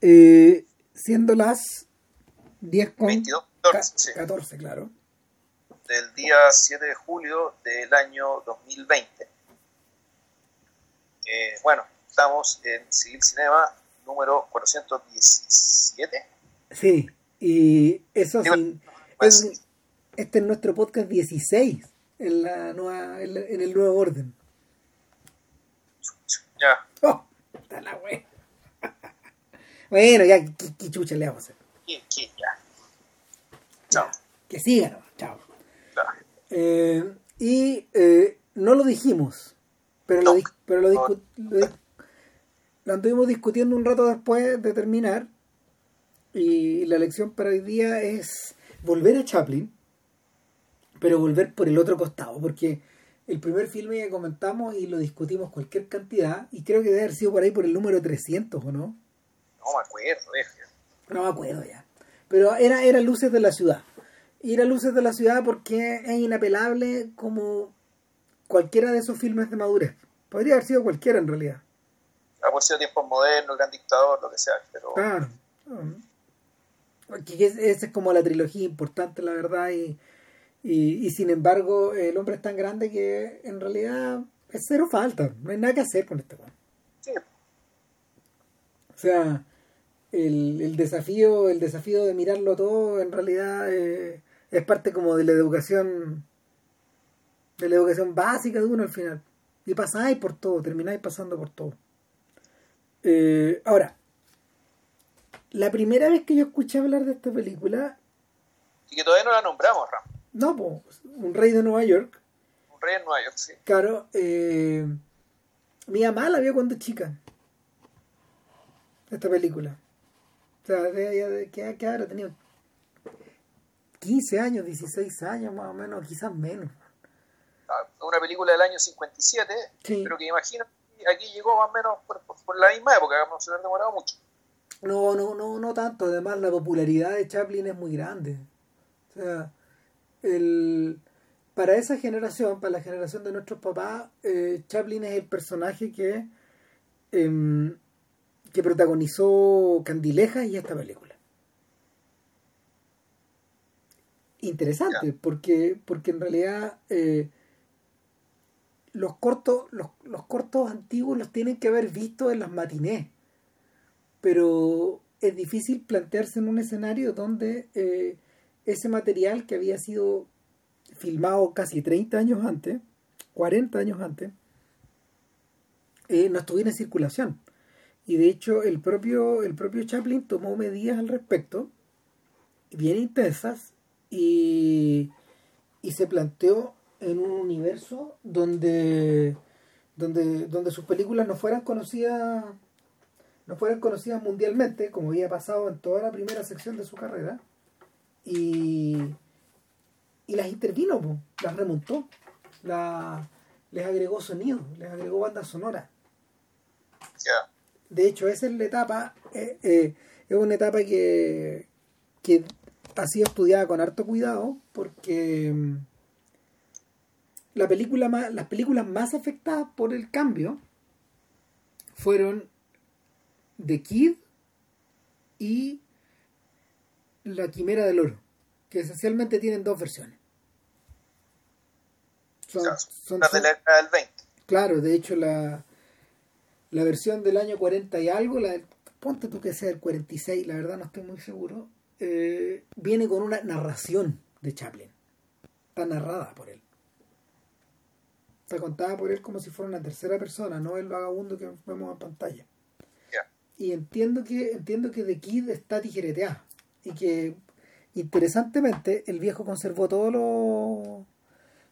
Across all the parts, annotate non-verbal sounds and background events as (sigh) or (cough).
Eh, siendo las 10 con 22, ca- 14, sí. 14, claro. del día 7 de julio del año 2020. Eh, bueno, estamos en Civil Cinema número 417. Sí, y eso Digo, sin- pues, es- este es nuestro podcast 16 en, la nueva, en, la- en el nuevo orden. Ya, ¡Oh! Está la wea. Bueno, ya, ¿qué, qué chucha le vamos a hacer? y ya. Chao. Que siga nomás, chao. Eh, y eh, no lo dijimos, pero, lo, No. pero lo, discu- lo dis- lo anduvimos discutiendo un rato después de terminar. Y la lección para hoy día es volver a Chaplin, pero volver por el otro costado, porque el primer filme que comentamos y lo discutimos cualquier cantidad, y creo que debe haber sido por ahí por el número 300, ¿o no? No me acuerdo, eh. No me acuerdo ya. Pero era, era Luces de la Ciudad. Y era Luces de la Ciudad porque es inapelable como cualquiera de esos filmes de madurez. Podría haber sido cualquiera en realidad. Ha por sido tiempos modernos, el gran dictador, lo que sea, pero Claro. Porque es- esa es como la trilogía importante, la verdad. Y, y, y sin embargo, el hombre es tan grande que en realidad es cero falta. No hay nada que hacer con este sí, O sea, el, el desafío, el desafío de mirarlo todo en realidad eh, es parte como de la educación, de la educación básica de uno al final. Y pasáis por todo, termináis pasando por todo. Eh, ahora, la primera vez que yo escuché hablar de esta película, y que todavía no la nombramos, Ram. no, pues, un rey de Nueva York, Un rey en Nueva York, sí. claro, eh, mi mamá la vio cuando chica. Esta película. O sea, de, ¿qué, qué habrá tenido? 15 años, 16 años más o menos, quizás menos. Ah, Una película del año 57, Sí. pero que imagino aquí llegó más o menos por, por- por la misma época, no se le han demorado mucho. No, no, no, no tanto. Además, la popularidad de Chaplin es muy grande. O sea, el, para esa generación, para la generación de nuestros papás, eh, Chaplin es el personaje que, em, que protagonizó Candilejas y esta película. Interesante, porque, porque en realidad eh, los cortos, los, los cortos antiguos los tienen que haber visto en las matinés pero es difícil plantearse en un escenario donde eh, ese material que había sido filmado casi 30 años antes, 40 años antes, eh, no estuviera en circulación. Y de hecho el propio, el propio Chaplin tomó medidas al respecto, bien intensas, y, y se planteó en un universo donde, donde, donde sus películas no fueran conocidas no fueran conocidas mundialmente, como había pasado en toda la primera sección de su carrera, y, y las intervino, po, las remontó, la- les agregó sonido, les agregó banda sonora. De hecho, esa es la etapa, eh, eh, es una etapa que, que ha sido estudiada con harto cuidado, porque mm, la película más, las películas más afectadas por el cambio fueron The Kid y La Quimera del Oro, que esencialmente tienen dos versiones. Son, de la del 20. claro, de hecho la, la versión del año 40 y algo, la del- ponte tú que sea el 46, la verdad no estoy muy seguro, eh, viene con una narración de Chaplin. Está narrada por él. Está contada por él como si fuera una tercera persona, no el vagabundo que vemos en pantalla. Ya. Y entiendo que entiendo que The Kid está tijereteada y que interesantemente el viejo conservó todos los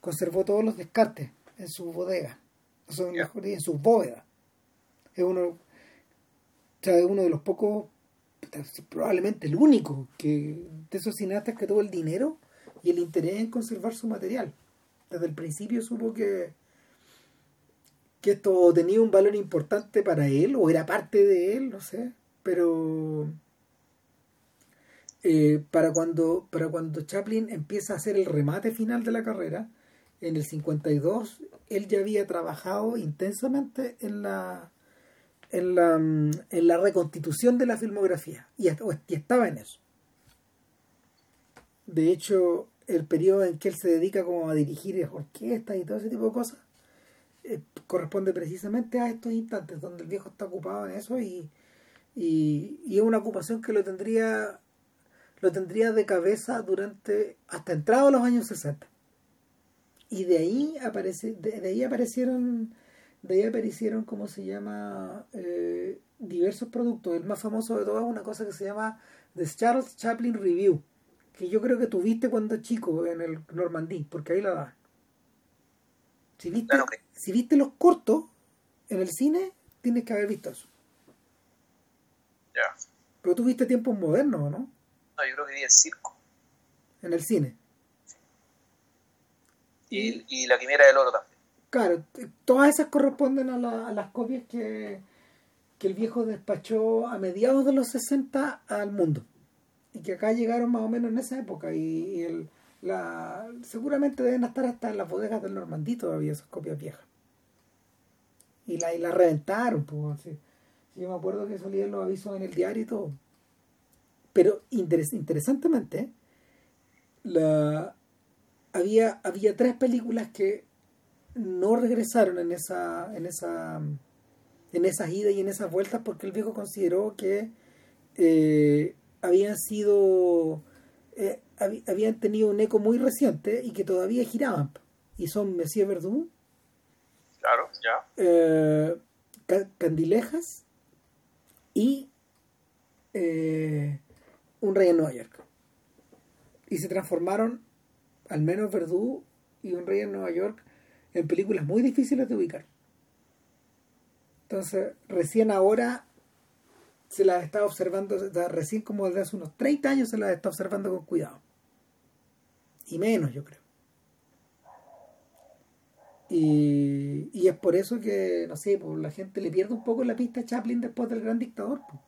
conservó todos los descartes en su bodega, o sea, en sus bóvedas. Es uno, o es uno de los pocos, probablemente el único, que de esos cineastas que tuvo el dinero y el interés en conservar su material. Desde el principio supo que que esto tenía un valor importante para él o era parte de él, no sé, pero eh, para cuando para cuando Chaplin empieza a hacer el remate final de la carrera en el 52 él ya había trabajado intensamente en la en la, en la reconstitución de la filmografía y, y estaba en eso. De hecho, el periodo en que él se dedica como a dirigir orquestas y todo ese tipo de cosas eh, corresponde precisamente a estos instantes donde el viejo está ocupado en eso y, y, y, es una ocupación que lo tendría lo tendría de cabeza durante hasta entrado los años 60 y de ahí aparece de, ahí aparecieron de ahí aparecieron cómo se llama eh, diversos productos. El más famoso de todos es una cosa que se llama The Charles Chaplin Review que yo creo que tuviste cuando chico en el Normandí porque ahí la da. Si viste, si viste los cortos en el cine tienes que haber visto eso. Ya. Pero tú viste tiempos modernos ¿no? no yo creo que vi el circo. En el cine. Y, y la quimera del oro también. Claro, todas esas corresponden a, la, las copias que, que el viejo despachó a mediados de los 60 al mundo. Y que acá llegaron más o menos en esa época. Y, el, la, seguramente deben estar hasta en las bodegas del Normandí todavía esas copias viejas. Y la, y la reventaron, pues. Así. Yo me acuerdo que salían los avisos en el diario y todo. Pero interes, interesantemente, la, había, había tres películas que no regresaron en esa, en esa, en esas idas y en esas vueltas porque el viejo consideró que eh, habían sido eh, habían tenido un eco muy reciente y que todavía giraban. Y son Messier Verdun. Claro ya. Eh, Candilejas y Un Rey en Nueva York. Y se transformaron al menos Verdú y Un Rey en Nueva York, en películas muy difíciles de ubicar. Entonces, recién ahora se las está observando, recién como desde hace unos 30 años se las está observando con cuidado. Y menos, yo creo. Y, es por eso que, no sé, pues, la gente le pierde un poco la pista a Chaplin después del gran dictador. Pues.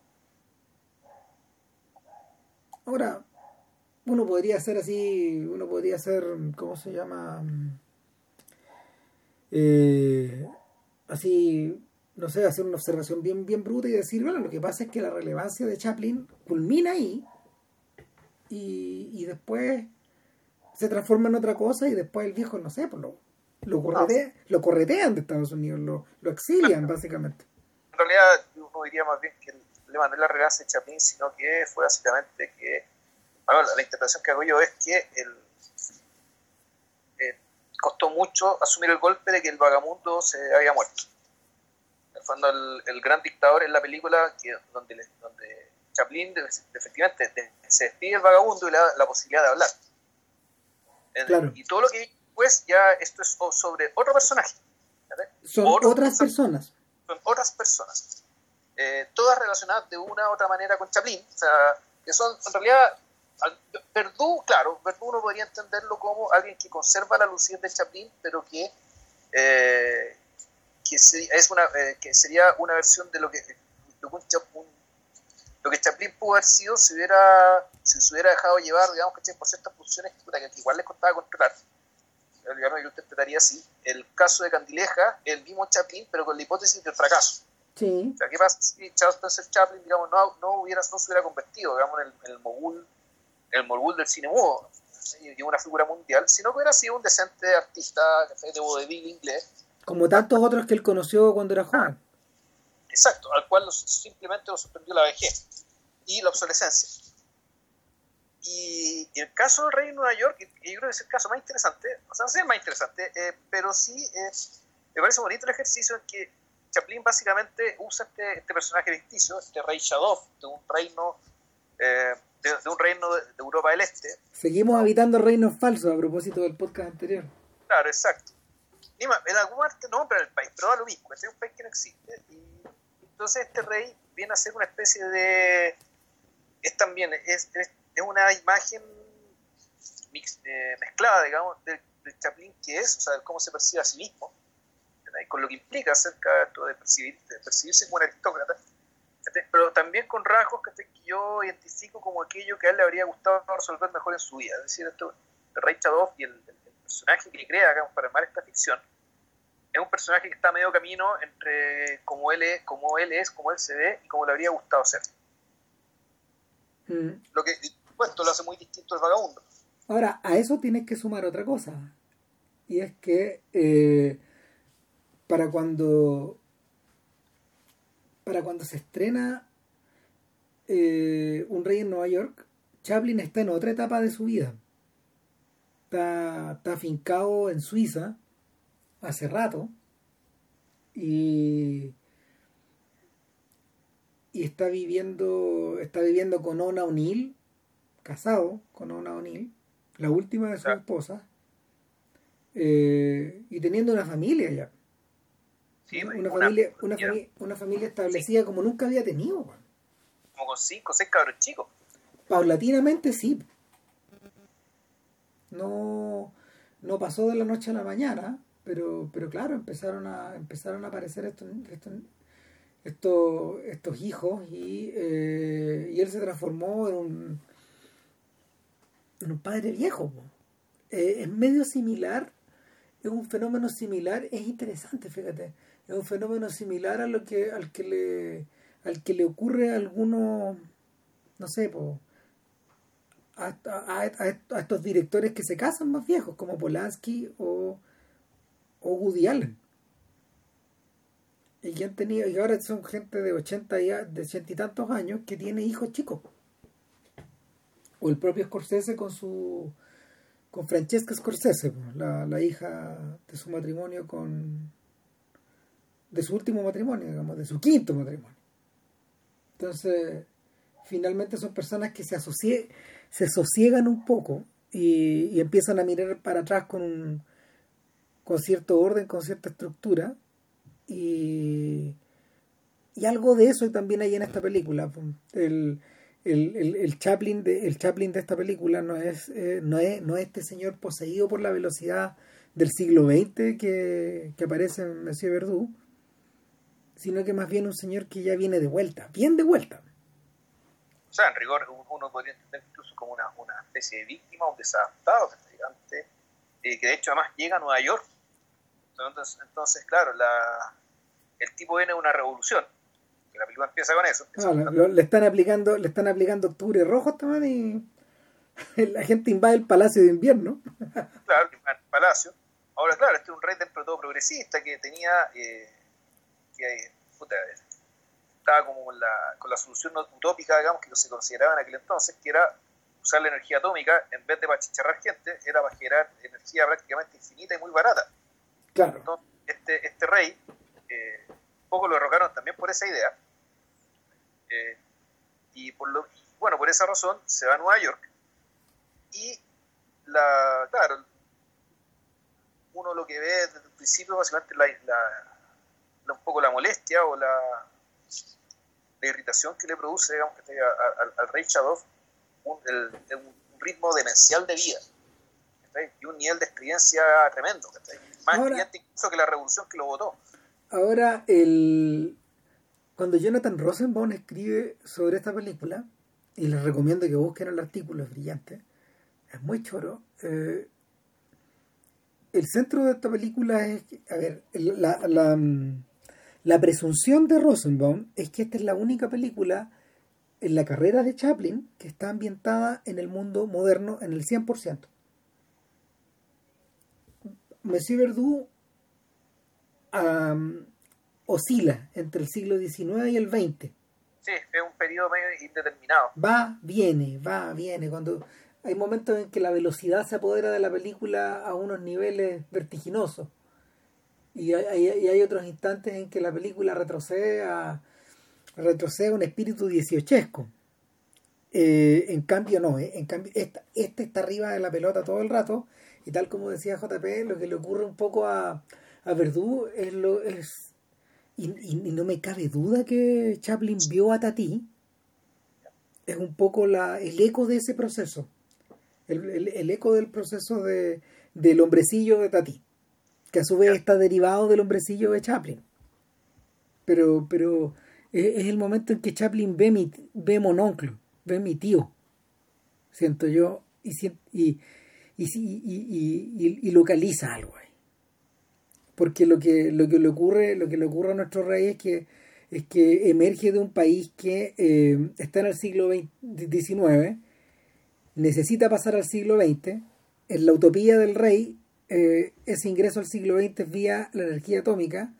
Ahora, uno podría hacer así, uno podría hacer, ¿cómo se llama? Eh, así, no sé, hacer una observación bien, bien bruta y decir, bueno, lo que pasa es que la relevancia de Chaplin culmina ahí y, y después se transforma en otra cosa y después el viejo, no sé, pues lo, lo, lo corretean de Estados Unidos, lo, lo exilian básicamente. En realidad, uno diría más bien que el problema no es la relevancia de Chaplin, sino que fue básicamente que la, interpretación que hago yo es que el, costó mucho asumir el golpe de que el vagamundo se había muerto. En el fondo, el, gran dictador en la película que, donde, donde Chaplin efectivamente se despide el vagabundo y le da la posibilidad de hablar. Y todo lo que pues ya esto es sobre otro personaje. Son otras personas. Son otras personas. Eh, todas relacionadas de una u otra manera con Chaplin. O sea, que son en realidad Verdú, claro, Verdú uno podría entenderlo como alguien que conserva la lucidez de Chaplin, pero que, eh, que, es una, eh, que sería una versión de lo que, lo que Chaplin pudo haber sido si, hubiera, si se hubiera dejado llevar, digamos, por ciertas funciones que, igual le costaba controlar. Digamos, yo lo interpretaría así. El caso de Candileja, el mismo Chaplin, pero con la hipótesis del fracaso. Sí. O sea, ¿qué pasa si Charles Spencer Chaplin, digamos, no, no, hubiera, no se hubiera convertido, digamos, en el, en el mogul el mogul del cine mudo y una figura mundial, sino que hubiera sido un decente artista de vodevil inglés. Como tantos otros que él conoció cuando era joven. Exacto, al cual simplemente lo sorprendió la vejez y la obsolescencia. Y, el caso del rey de Nueva York, yo creo que es el caso más interesante, o sea, no sé el más interesante, eh, pero sí es, me parece bonito el ejercicio en que Chaplin básicamente usa este, este personaje ficticio, este rey Shadow, de un reino eh, de, un reino de, Europa del Este. Seguimos habitando reinos falsos a propósito del podcast anterior. Claro, exacto. En algún parte nombra el país, pero da lo mismo, es un país que no existe. Y entonces este rey viene a ser una especie de... Es también, es, es, una imagen eh, mezclada, digamos, del, Chaplin que es, o sea, cómo se percibe a sí mismo, con lo que implica acerca de, percibir, de percibirse como un aristócrata pero también con rasgos que yo identifico como aquello que a él le habría gustado resolver mejor en su vida. Es decir, esto, el Rey Chadoff y el, personaje que crea para armar esta ficción es un personaje que está a medio camino entre como él es, como él es, como él se ve y como le habría gustado ser. Mm. Lo que, pues, esto lo hace muy distinto al vagabundo. Ahora, a eso tienes que sumar otra cosa. Y es que eh, para cuando para cuando se estrena eh, Un Rey en Nueva York, Chaplin está en otra etapa de su vida. Está, está afincado en Suiza hace rato y, y está viviendo está viviendo con Ona O'Neill casado con Ona O'Neill la última de sus esposas eh, y teniendo una familia ya una, familia, una, familia, una familia establecida como nunca había tenido como con cinco seis cabros chicos. Paulatinamente sí. No no pasó de la noche a la mañana pero, pero claro, empezaron a, empezaron a aparecer estos, estos, estos, hijos y, eh, y, él se transformó en un, en un padre viejo. Eh, es medio similar, es un fenómeno similar, es interesante, fíjate, es un fenómeno similar a lo que, al que le, al que le ocurre a algunos, no sé, a, a, estos directores que se casan más viejos, como Polanski o, o Woody Allen. Y que han tenido, y ahora son gente de 80 y, de 80 y tantos años que tiene hijos chicos. O el propio Scorsese con su con Francesca Scorsese, la, la hija de su matrimonio con de su último matrimonio, digamos, de su quinto matrimonio. Entonces, finalmente son personas que se asocie, se sosiegan un poco y, empiezan a mirar para atrás con un, con cierto orden, con cierta estructura. Y, y algo de eso también hay en esta película. El, el, el, Chaplin, de, el Chaplin de esta película no es, eh, no, es, no es este señor poseído por la velocidad del siglo XX que, que aparece en Monsieur Verdú, sino que más bien un señor que ya viene de vuelta, bien de vuelta. O sea, en rigor uno podría entender incluso como una, una especie de víctima, un desadaptado, eh, que de hecho además llega a Nueva York entonces, claro, la, el tipo viene de una revolución. la película empieza con eso. Ah, le están aplicando, le están aplicando octubre rojo también y (laughs) la gente invade el palacio de invierno. claro, el palacio. Ahora, claro, este es un rey dentro de todo progresista que tenía eh, que puta, estaba como con la, con la solución utópica, digamos, que se consideraba en aquel entonces, que era usar la energía atómica en vez de para chicharrar gente, era para generar energía prácticamente infinita y muy barata. Claro. este, este rey, eh, poco lo derrocaron también por esa idea. Eh, y por lo, bueno, por esa razón se va a Nueva York. Y la, claro, uno lo que ve desde el principio básicamente la, la, un poco la molestia o la, la irritación que le produce digamos, al, rey Shadow un, un ritmo demencial de vida y un nivel de experiencia tremendo, más ahora, incluso que la revolución que lo votó. Ahora, el... cuando Jonathan Rosenbaum escribe sobre esta película, y les recomiendo que busquen el artículo, es brillante, es muy choro. Eh, el centro de esta película es, a ver, la, la, la presunción de Rosenbaum es que esta es la única película en la carrera de Chaplin que está ambientada en el mundo moderno en el 100%. Monsieur Verdoux oscila entre el siglo XIX y el XX. Sí, es un periodo medio indeterminado. Va, viene, va, viene. Cuando hay momentos en que la velocidad se apodera de la película a unos niveles vertiginosos. Y hay, otros instantes en que la película retrocede a, retrocede a un espíritu dieciochesco. Eh, en cambio, no, eh, en cambio, este está arriba de la pelota todo el rato y tal como decía JP, lo que le ocurre un poco a, a Verdú es lo es y, no me cabe duda que Chaplin vio a Tati es un poco la, el eco de ese proceso el, eco del proceso de, del hombrecillo de Tati que a su vez está derivado del hombrecillo de Chaplin pero pero es, el momento en que Chaplin ve mi ve mononcle ve mi tío siento yo y, y, y, y, y, localiza algo ahí. porque lo que, lo que le ocurre, lo que le ocurre a nuestro rey es que es que emerge de un país que eh, está en el siglo XIX, necesita pasar al siglo XX, en la utopía del rey, eh, ese ingreso al siglo XX vía la energía atómica,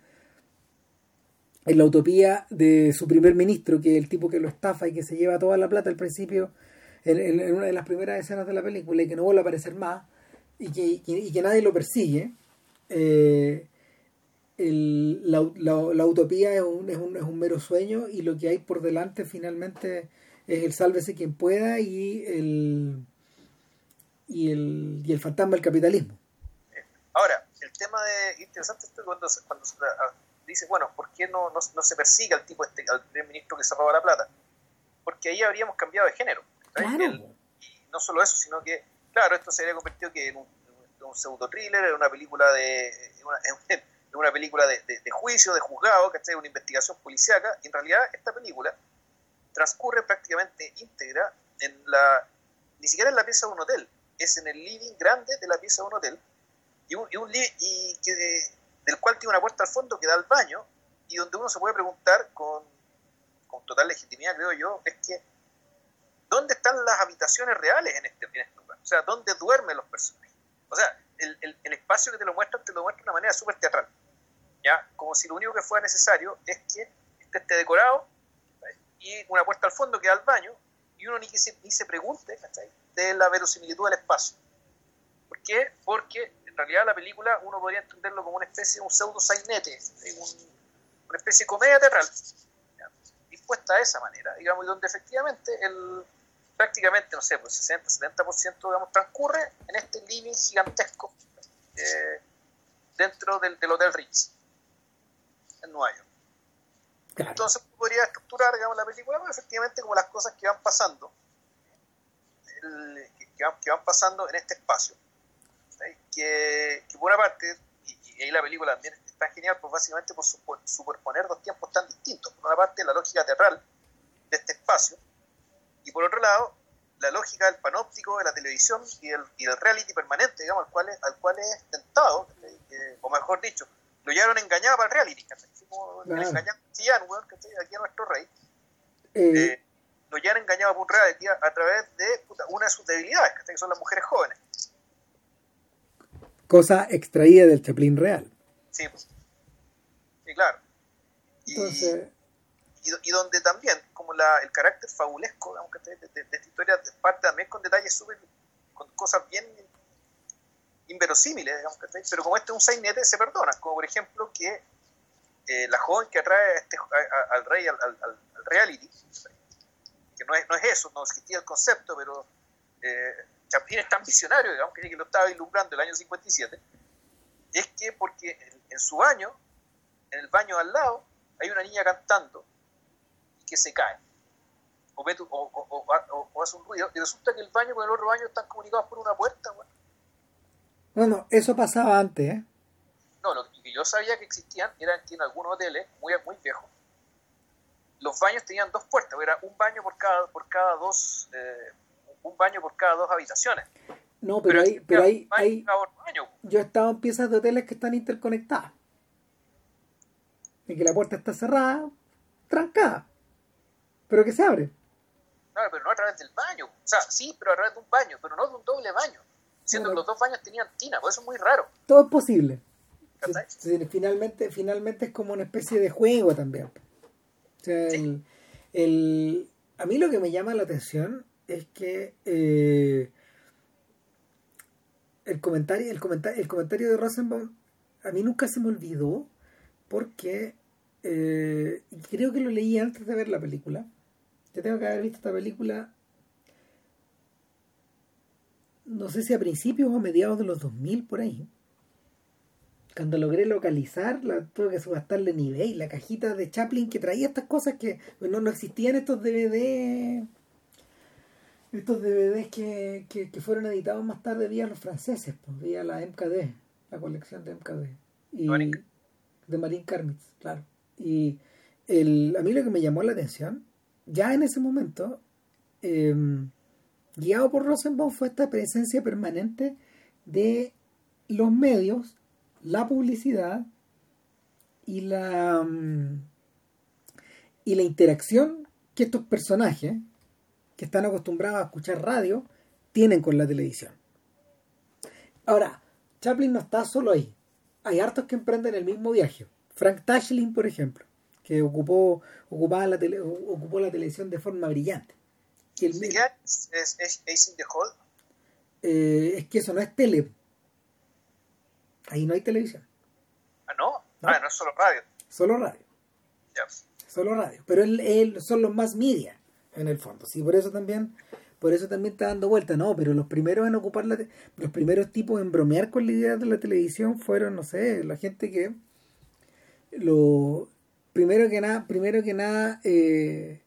en la utopía de su primer ministro, que es el tipo que lo estafa y que se lleva toda la plata al principio, en, una de las primeras escenas de la película, y que no vuelve a aparecer más, y que, nadie lo persigue, eh, la, la, utopía es un, es, un, es un mero sueño y lo que hay por delante finalmente es el sálvese quien pueda y el y el, y el fantasma del capitalismo. El tema de interesante es cuando, cuando ah, dice, bueno, ¿por qué no, no, se persigue al tipo este, al primer ministro que se roba la plata? Porque ahí habríamos cambiado de género. y no solo eso, sino que, claro, esto se habría convertido que en un, un pseudo thriller, en una película de de una película de, de, juicio, de juzgado, ¿cachai? Una investigación policíaca. Y en realidad esta película transcurre prácticamente íntegra en la, ni siquiera en la pieza de un hotel, es en el living grande de la pieza de un hotel, y, un, y, un, y que, del cual tiene una puerta al fondo que da al baño, y donde uno se puede preguntar con, con total legitimidad, creo yo, es que, ¿dónde están las habitaciones reales en este, en este lugar? O sea, ¿dónde duermen los personajes? O sea, el, el, el espacio que te lo muestran, te lo muestra de una manera súper teatral. ¿ya? Como si lo único que fuera necesario es que esté decorado y una puerta al fondo que da al baño y uno ni, se, ni se pregunte de la verosimilitud del espacio. ¿Por qué? Porque en realidad la película uno podría entenderlo como una especie de un pseudo sainete, una especie de comedia teatral, dispuesta de esa manera, digamos, y donde efectivamente el, prácticamente, no sé, pues 60-70% digamos, transcurre en este living gigantesco eh, dentro del, del Hotel Ritz en Nueva York. Entonces podría estructurar digamos, la película pues, efectivamente como las cosas que van pasando, que, van, pasando en este espacio. Que, por una parte, y, ahí la película también está genial, pues básicamente por superponer dos tiempos tan distintos. Por una parte, la lógica teatral de este espacio, y por otro lado, la lógica del panóptico, de la televisión y del, y del reality permanente, digamos, al cual es, al cual es tentado, o mejor dicho, lo llevaron engañado para el reality, Como claro. engañado aquí a nuestro rey. Eh, eh, lo llevan engañado por un reality a, través de una de sus debilidades, que son las mujeres jóvenes. Cosa extraída del Chaplin real. Sí, sí claro. Y, y, donde también, como la, el carácter fabulesco de, de, esta historia, parte también con detalles súper, con cosas bien inverosímiles, digamos, pero como este es un sainete, se perdona, como por ejemplo que eh, la joven que atrae este, al rey al, reality, que no es, no es eso, no existía el concepto, pero eh, Chaplin es tan visionario, digamos, que lo estaba ilumbrando el año 57, es que porque en, su baño, en el baño al lado, hay una niña cantando y que se cae. O, o, hace un ruido, y resulta que el baño con el otro baño están comunicados por una puerta, bueno. Bueno, eso pasaba antes, ¿eh? No, lo que yo sabía que existían eran que en algunos hoteles muy, muy viejos, los baños tenían dos puertas, era un baño por cada, por cada dos, eh, un baño por cada dos habitaciones. No, pero, hay, pero hay, hay yo he estado en piezas de hoteles que están interconectadas. Y que la puerta está cerrada, trancada, pero que se abre. No, pero no a través del baño. O sea, sí, pero a través de un baño, pero no de un doble baño siendo que los dos baños tenían tina, por eso es muy raro. Todo es posible. finalmente, finalmente es como una especie de juego también. O sea, el, a mí lo que me llama la atención es que eh, el comentario, el comentario, el comentario de Rosenbaum a mí nunca se me olvidó porque eh, creo que lo leí antes de ver la película. Yo tengo que haber visto esta película no sé si a principios o a mediados de los 2000 por ahí. Cuando logré localizar, la, tuve que subastarle nivel, la cajita de Chaplin que traía estas cosas que bueno, no existían estos DVD, estos DVDs que, que, fueron editados más tarde vía los franceses, pues, vía la MKD, la colección de MKD. Y, de Marín Karmitz, claro. Y el, a mí lo que me llamó la atención, ya en ese momento, eh, guiado por Rosenbaum fue esta presencia permanente de los medios la publicidad y la mm, y la interacción que estos personajes que están acostumbrados a escuchar radio tienen con la televisión. Ahora, Chaplin no está solo ahí. Hay hartos que emprenden el mismo viaje. Frank Tashlin, por ejemplo, que ocupó, ocupaba la tele, ocupó la televisión de forma brillante. Y el ¿De qué es, es, es in the Hall? Eh, es que eso no es tele. Ahí no hay televisión. Ah, no. ¿No? Ah, no es solo radio. Solo radio. Solo radio. Pero él, él, son los más media, en el fondo. Sí, por eso también por eso también está dando vuelta, no, pero los primeros en ocupar la los primeros tipos en bromear con la idea de la televisión fueron, no sé, la gente que lo primero que nada, primero que nada eh,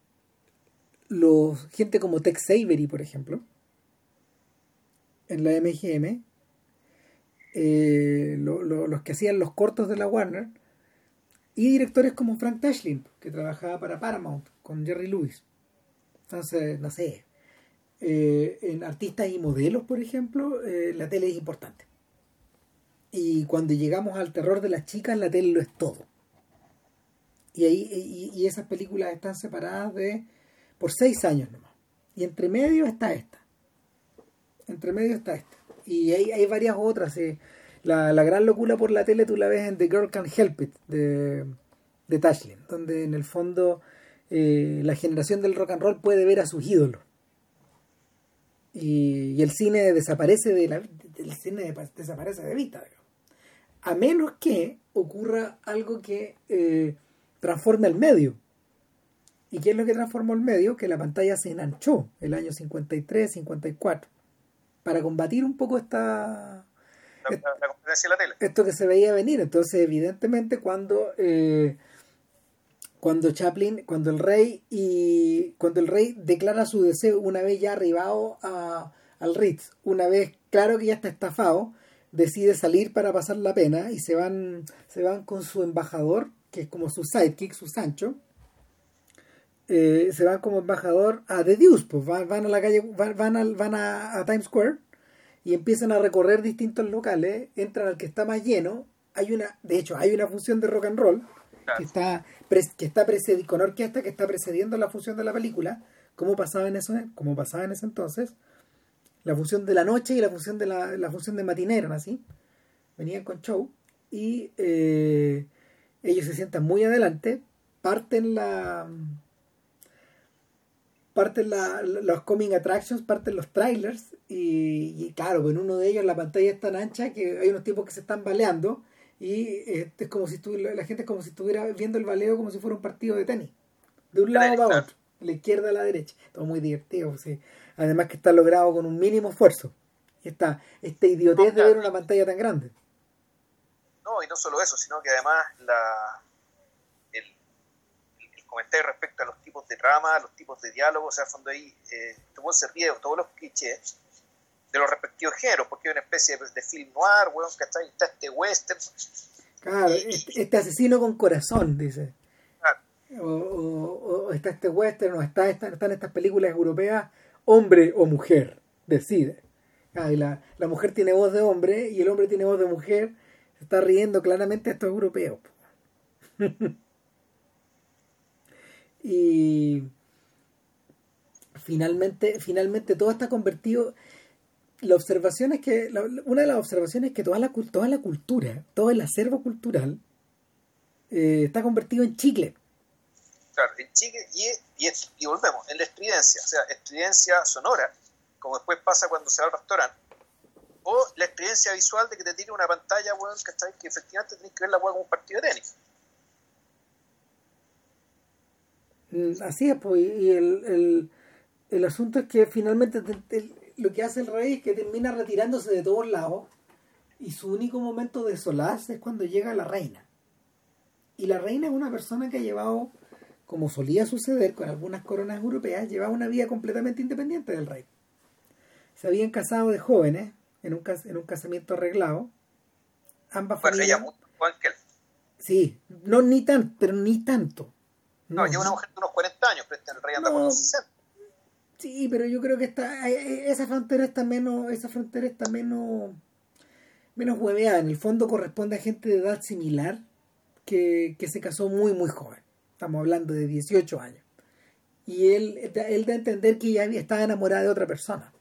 los gente como Tex Avery, por ejemplo, en la MGM, eh, los que hacían los cortos de la Warner, y directores como Frank Tashlin, que trabajaba para Paramount con Jerry Lewis. Entonces, no sé, eh, en artistas y modelos, por ejemplo, eh, la tele es importante. Y cuando llegamos al terror de las chicas, la tele lo es todo. Y, ahí, y, esas películas están separadas de por seis años nomás. Y entre medio está esta. Entre medio está esta. Y hay, hay varias otras. Eh. La, la, gran locura por la tele tú la ves en The Girl Can Help It de, de Tashlin, donde en el fondo la generación del rock and roll puede ver a sus ídolos. Y, el cine desaparece de la el cine desaparece de vista a menos que ocurra algo que eh, transforme el medio. Y qué es lo que transformó el medio que la pantalla se enanchó el año 53 54 para combatir un poco esta la, competencia de la tele. esto que se veía venir. Entonces evidentemente cuando eh, cuando Chaplin, cuando el rey y cuando el rey declara su deseo una vez ya arribado a, al Ritz, una vez claro que ya está estafado, decide salir para pasar la pena y se van se van con su embajador, que es como su sidekick, su Sancho. Eh, se van como embajador a The Deuce, pues van, a la calle, van, van, a, Times Square y empiezan a recorrer distintos locales, entran al que está más lleno, hay una, de hecho, hay una función de rock and roll que está que está con orquesta que está precediendo la función de la película, como pasaba en eso, como pasaba en ese entonces, la función de la noche y la función de la, la función de matinero, así, venían con show y eh, ellos se sientan muy adelante, parten la parten la, los coming attractions, parten los trailers y, claro, en uno de ellos la pantalla es tan ancha que hay unos tipos que se están baleando y este, es como si la gente es como si estuviera viendo el baleo como si fuera un partido de tenis. De un lado a otro, de la izquierda a la derecha. Todo muy divertido. Además que está logrado con un mínimo esfuerzo. Y está esta idiotez de ver una pantalla tan grande. No, y no solo eso, sino que además la, el, el comentario respecto a los tipos de trama, los tipos de diálogo, o sea, fondo ahí, eh, todo se ríe, todos los clichés de los respectivos géneros, porque hay una especie de, film noir, weón, ¿cachai? Está este western. Claro, este, este, asesino con corazón, dice. O, o, está este western, o está, están estas películas europeas, hombre o mujer, decide. Ah, y la, la, mujer tiene voz de hombre y el hombre tiene voz de mujer, se está riendo claramente a estos europeos. (laughs) y finalmente, finalmente todo está convertido la observación es que, una de las observaciones es que toda la, toda la cultura, todo el acervo cultural eh, está convertido en chicle. Claro, en chicle y, y, volvemos, en la estridencia, o sea, estridencia sonora, como después pasa cuando se va al restaurante, o la experiencia visual de que te tire una pantalla, weón, ¿cachai? Que efectivamente tenés que ver la weón como un partido de tenis. Mm, así es, pues, y el, el, el asunto es que finalmente lo que hace el rey es que termina retirándose de todos lados y su único momento de solaz es cuando llega la reina. Y la reina es una persona que ha llevado, como solía suceder con algunas coronas europeas, llevaba una vida completamente independiente del rey. Se habían casado de jóvenes en un, en un casamiento arreglado. Ambas familias. Sí, no ni tan, pero ni tanto. No, lleva una mujer de unos 40 años, pero este el rey anda por unos 60. Sí, pero yo creo que está esa frontera está menos esa frontera está menos menos hueveada. En el fondo corresponde a gente de edad similar que, que se casó muy, muy joven. Estamos hablando de 18 años. Y él, él da a entender que ya estaba enamorada de otra persona.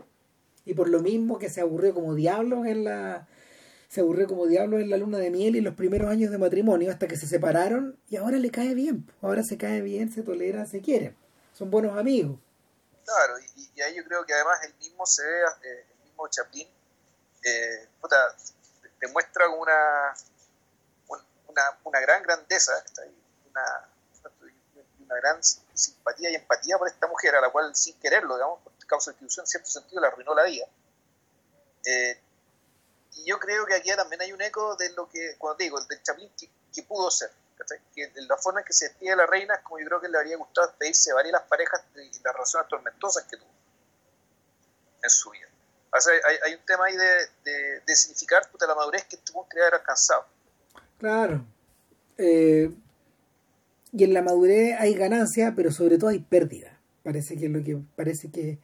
Y por lo mismo que se aburrió como diablos en la. Se aburrió como diablos en la luna de miel y los primeros años de matrimonio hasta que se separaron y ahora le cae bien. Ahora se cae bien, se tolera, se quiere. Son buenos amigos. Claro, y, ahí yo creo que además el mismo se ve, eh, el mismo Chaplin, eh, puta, demuestra una, una, una gran grandeza, una, una gran simpatía y empatía por esta mujer, a la cual sin quererlo, digamos, por causa de institución, en cierto sentido, le arruinó la vida. Eh, y yo creo que aquí también hay un eco de lo que, cuando te digo, del Chaplin que, pudo ser. Que la forma en que se despide la reina es como yo creo que le habría gustado despedirse de varias las parejas y las relaciones tormentosas que tuvo en su vida. hay, un tema ahí de, de, significar puta, la madurez que tuvo que haber alcanzado. Claro. Eh, y en la madurez hay ganancia, pero sobre todo hay pérdida. Parece que es lo que parece que,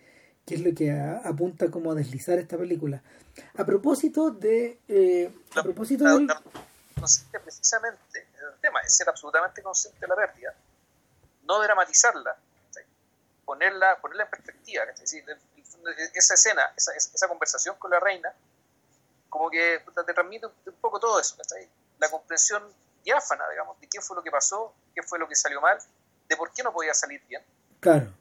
es lo que apunta como a deslizar esta película. A propósito de eh, a propósito precisamente el tema es ser absolutamente consciente de la pérdida, no dramatizarla, ponerla ponerla en perspectiva, es decir, esa escena, esa, esa conversación con la reina, como que te transmite un poco todo eso, la comprensión diáfana, digamos, de qué fue lo que pasó, qué fue lo que salió mal, de por qué no podía salir bien. Claro.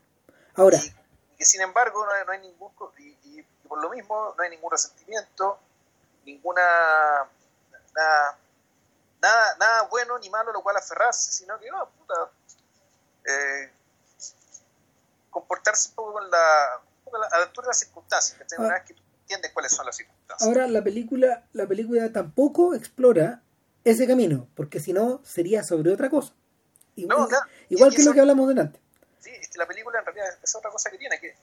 Ahora. Y, que sin embargo no hay, ningún. Y, por lo mismo no hay ningún resentimiento, ninguna. Nada, nada, nada bueno ni malo lo cual aferrarse, sino que, no, puta. Eh, comportarse un poco con la, a la altura de las circunstancias, que una vez que tú entiendes cuáles son las circunstancias. Ahora, la película, la película tampoco explora ese camino, porque si no sería sobre otra cosa. Igual, igual que lo que hablamos delante. Sí, es que la película en realidad es otra cosa que tiene, que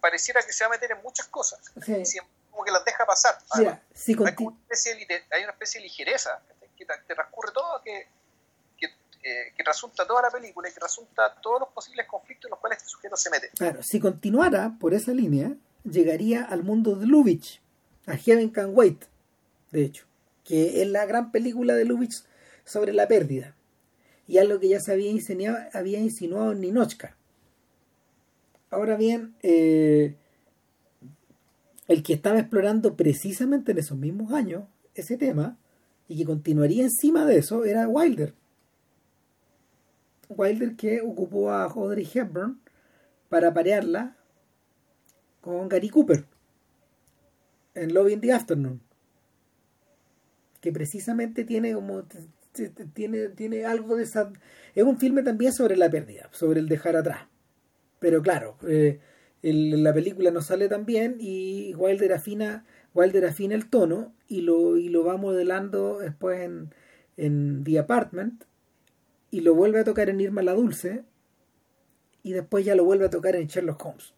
pareciera que se va a meter en muchas cosas, como que las deja pasar. si hay, una especie de, hay una especie de ligereza te, transcurre todo, que, que, eh, que, resulta toda la película y que resulta todos los posibles conflictos en los cuales este sujeto se mete. Claro, si continuara por esa línea, llegaría al mundo de Lubitsch, a Heaven Can Wait, de hecho que es la gran película de Lubitsch sobre la pérdida. Y algo que ya se había insinuado, había insinuado Ninochka. Ahora bien, eh, el que estaba explorando precisamente en esos mismos años ese tema y que continuaría encima de eso era Wilder. Wilder que ocupó a Audrey Hepburn para parearla con Gary Cooper en Love in the Afternoon que precisamente tiene como tiene, tiene algo de esa es un filme también sobre la pérdida sobre el dejar atrás pero claro eh, la película no sale tan bien y Wilder afina Wilder afina el tono y lo y lo va modelando después en, en The Apartment y lo vuelve a tocar en Irma la Dulce y después ya lo vuelve a tocar en Sherlock Holmes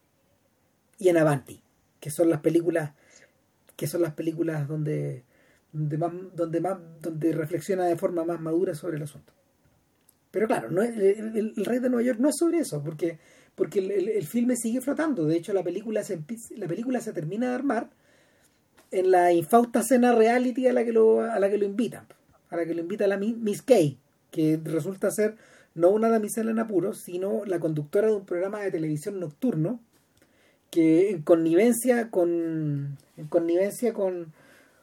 y en Avanti que son las películas que son las películas donde donde más, donde más, donde reflexiona de forma más madura sobre el asunto. Pero claro, no el, Rey de Nueva York no es sobre eso, porque, porque el, filme sigue flotando. De hecho, la película se la película se termina de armar en la infausta cena reality a la que lo, a la que lo invitan, a la que lo invita la Miss Kay, que resulta ser no una damisela en apuros, sino la conductora de un programa de televisión nocturno que en connivencia con en connivencia con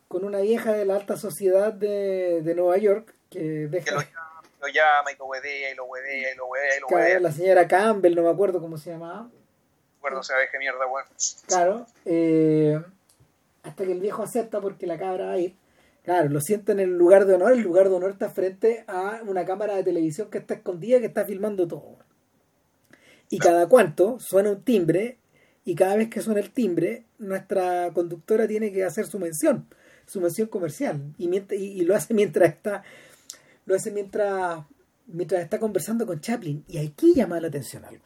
con una vieja de la alta sociedad de, de Nueva York que deja... lo, llama, y lo huevea y lo huevea y lo huevea y lo huevea. La señora Campbell, no me acuerdo cómo se llamaba. No acuerdo, se qué mierda, bueno. Claro, eh, hasta que el viejo acepta porque la cabra va a ir. Claro, lo sienta en el lugar de honor. El lugar de honor está frente a una cámara de televisión que está escondida que está filmando todo. Y cada cuanto suena un timbre y cada vez que suena el timbre, nuestra conductora tiene que hacer su mención su mención comercial y, y, lo hace mientras está lo hace mientras mientras está conversando con Chaplin y aquí llama la atención algo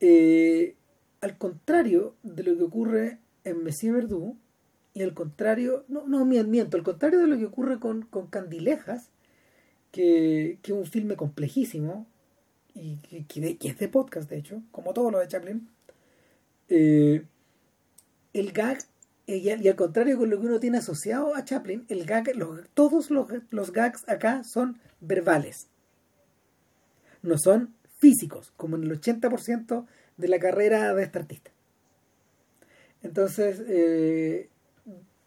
eh, al contrario de lo que ocurre en Messier Verdú y al contrario no, no miento al contrario de lo que ocurre con, con Candilejas que, que es un filme complejísimo y que, es de podcast de hecho como todo lo de Chaplin eh, el gag y, al contrario con lo que uno tiene asociado a Chaplin, el gag, todos los, los gags acá son verbales. No son físicos, como en el 80% de la carrera de este artista. Entonces, eh,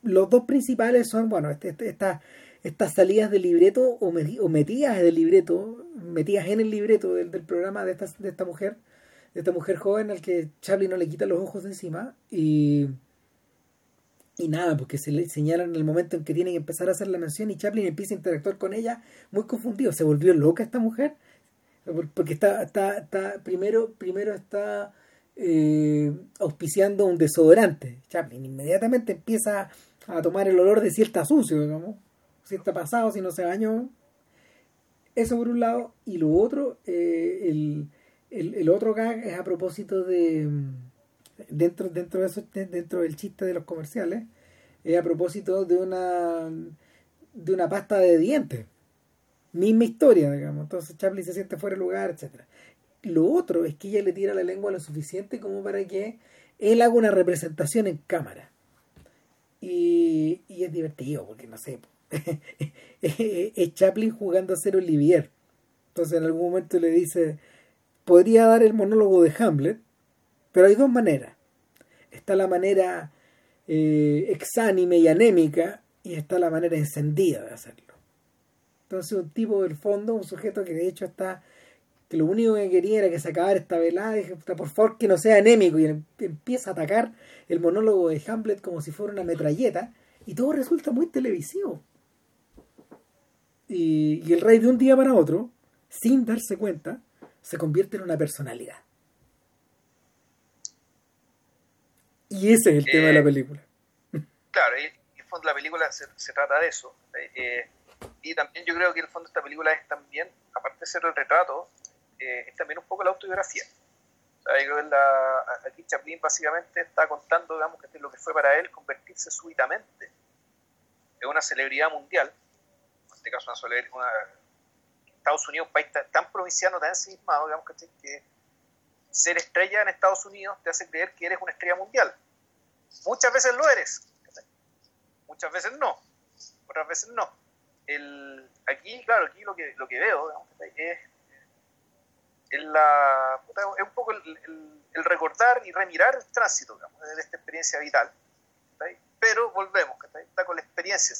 los dos principales son, bueno, este, este, estas salidas de libreto o, metidas de libreto, metidas en el libreto del, programa de esta, de esta mujer, de esta mujer joven al que Chaplin no le quita los ojos de encima y, y nada, porque se le señalan en el momento en que tienen que empezar a hacer la mención y Chaplin empieza a interactuar con ella muy confundido, se volvió loca esta mujer porque está, está, está primero, primero está eh, auspiciando un desodorante. Chaplin inmediatamente empieza a tomar el olor de si está sucio, digamos, si está pasado, si no se bañó. Eso por un lado. Y lo otro, eh, el, el, otro gag es a propósito de. Dentro, dentro, de eso, dentro del chiste de los comerciales, es a propósito de una de una pasta de dientes. Misma historia, digamos. Entonces Chaplin se siente fuera de lugar, etcétera. Lo otro es que ella le tira la lengua lo suficiente como para que él haga una representación en cámara. Y, es divertido, porque no sé, (laughs) es Chaplin jugando a ser Olivier. Entonces en algún momento le dice, podría dar el monólogo de Hamlet, pero hay dos maneras. Está la manera eh, exánime y anémica y está la manera encendida de hacerlo. Entonces un tipo del fondo, un sujeto que de hecho está que lo único que quería era que se acabara esta velada, dije, por favor que no sea anémico, y em, empieza a atacar el monólogo de Hamlet como si fuera una metralleta, y todo resulta muy televisivo. Y, el rey de un día para otro, sin darse cuenta, se convierte en una personalidad. Y ese es el tema de la eh, película. Claro, y en el fondo la película se, trata de eso. Eh, y también yo creo que en el fondo esta película es también, aparte de ser el retrato, eh, es también un poco la autobiografía. aquí Chaplin básicamente está contando, digamos, que lo que fue para él convertirse súbitamente en una celebridad mundial, en este caso una celebridad, Estados Unidos, un país tan, provinciano, tan ensimismado, digamos, que ser estrella en Estados Unidos te hace creer que eres una estrella mundial. Muchas veces lo eres, muchas veces no, otras veces no. El, aquí, claro, aquí lo que, lo que veo digamos, es, la, es un poco el, recordar y remirar el tránsito digamos, de esta experiencia vital. Pero volvemos, está con la experiencia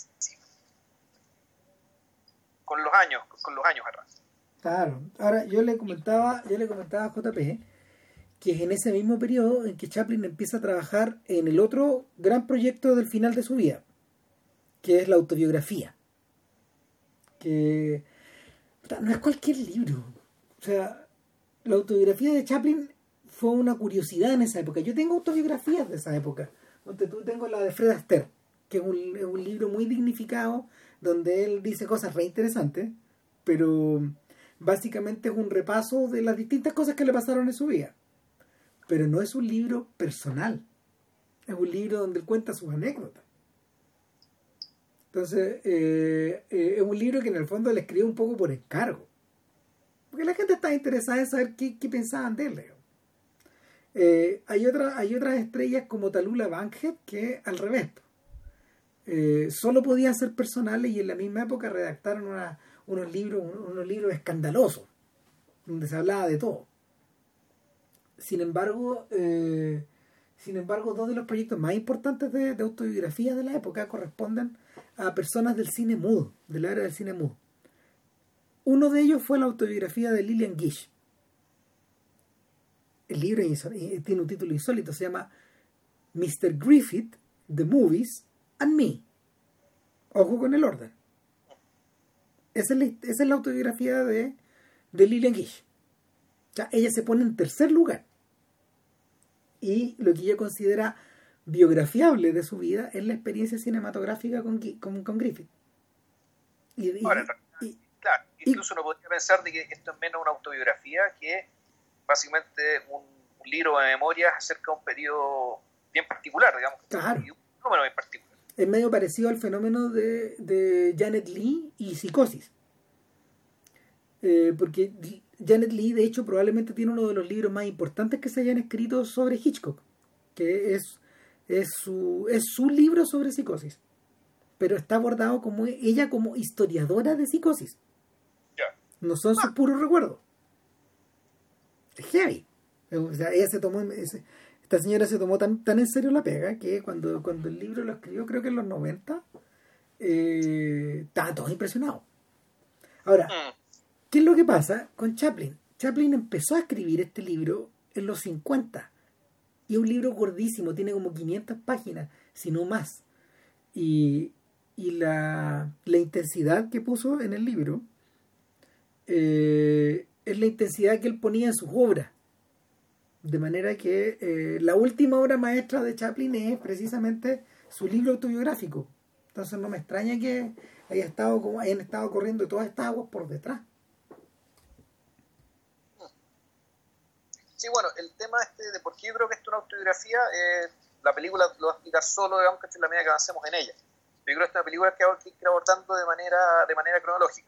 con los años, con los años atrás. Claro, ahora yo le comentaba, yo le comentaba a JP que es en ese mismo periodo en que Chaplin empieza a trabajar en el otro gran proyecto del final de su vida, que es la autobiografía. Que no es cualquier libro. O sea, la autobiografía de Chaplin fue una curiosidad en esa época. Yo tengo autobiografías de esa época. Donde tú tengo la de Fred Astaire, que es un, libro muy dignificado, donde él dice cosas re interesantes, pero básicamente es un repaso de las distintas cosas que le pasaron en su vida. Pero no es un libro personal. Es un libro donde él cuenta sus anécdotas. Entonces, eh, eh, es un libro que en el fondo le escribe un poco por encargo. Porque la gente está interesada en saber qué, pensaban de él. Eh, hay, otra, hay otras estrellas como Talula Bankhead que al revés. Eh, solo podían ser personales y en la misma época redactaron unos libros unos libros escandalosos donde se hablaba de todo. Sin embargo, eh, sin embargo, dos de los proyectos más importantes de, de autobiografía de la época corresponden a personas del cine mudo, de la era del cine mudo. Uno de ellos fue la autobiografía de Lillian Gish. El libro tiene un título insólito, se llama Mr. Griffith, The Movies and Me. Ojo con el orden. Esa es la, autobiografía de, Lillian Gish. ella se pone en tercer lugar. Y lo que ella considera biografiable de su vida es la experiencia cinematográfica con, con, Griffith. Incluso uno podría pensar de que esto es menos una autobiografía que básicamente un, libro de memorias acerca de un periodo bien particular, digamos. Claro. Un fenómeno bien particular. Es medio parecido al fenómeno de, de Janet Lee y Psicosis. Eh, porque Janet Lee, de hecho, probablemente tiene uno de los libros más importantes que se hayan escrito sobre Hitchcock, que es Es su, es su libro sobre psicosis. Pero está abordado como ella como historiadora de psicosis. No son sus puros recuerdos. Es heavy. O sea, ella se tomó, esta señora se tomó tan, tan en serio la pega que cuando, cuando el libro lo escribió, creo que en los 90, eh, estaban todos impresionados. Ahora, mm. ¿qué es lo que pasa con Chaplin? Chaplin empezó a escribir este libro en los 50 y es un libro gordísimo, tiene como 500 páginas, si no más. Y, y la, la, intensidad que puso en el libro eh, es la intensidad que él ponía en sus obras. De manera que eh, la última obra maestra de Chaplin es precisamente su libro autobiográfico. Entonces no me extraña que haya estado como hayan estado corriendo todas estas aguas por detrás. Sí, bueno, el tema este de por qué yo creo que esto es una autobiografía, eh, la película lo va a explicar solo, digamos que es la medida que avancemos en ella. Yo creo que es una película que hay que ir abordando de manera, de manera cronológica.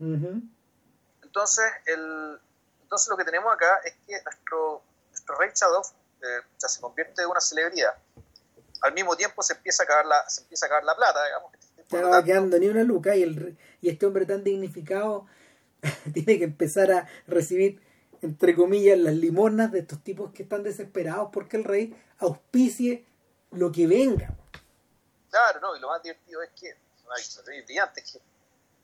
Entonces, el, entonces lo que tenemos acá es que nuestro, nuestro rey Chadov eh, ya se convierte en una celebridad. Al mismo tiempo se empieza a cagar la, se empieza a cagar la plata, digamos. no va quedando ni una luca y, el, y este hombre tan dignificado (laughs) tiene que empezar a recibir, entre comillas, las limonas de estos tipos que están desesperados porque el rey auspicie lo que venga. Claro, no, y lo más divertido es que, brillante, es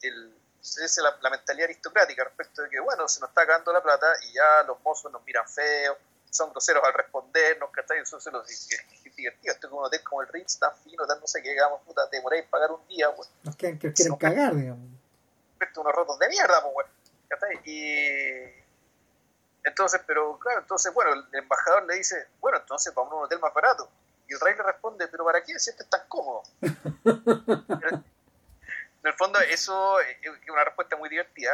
que el, es la, mentalidad aristocrática respecto de que, bueno, se nos está acabando la plata y ya los mozos nos miran feos, son groseros al respondernos, ¿cachai? Eso se los es divertido. Esto es como un hotel como el Ritz, tan fino, tan no sé qué, digamos, puta, te demoráis pagar un día, pues. Nos quieren, que quieren cagar, digamos. Unos rotos de mierda, pues, ¿cachai? Y. Entonces, pero claro, entonces, bueno, el embajador le dice, bueno, entonces vamos a un hotel más barato. Y el rey le responde, pero ¿para qué si este es tan cómodo? (laughs) en el fondo eso es una respuesta muy divertida,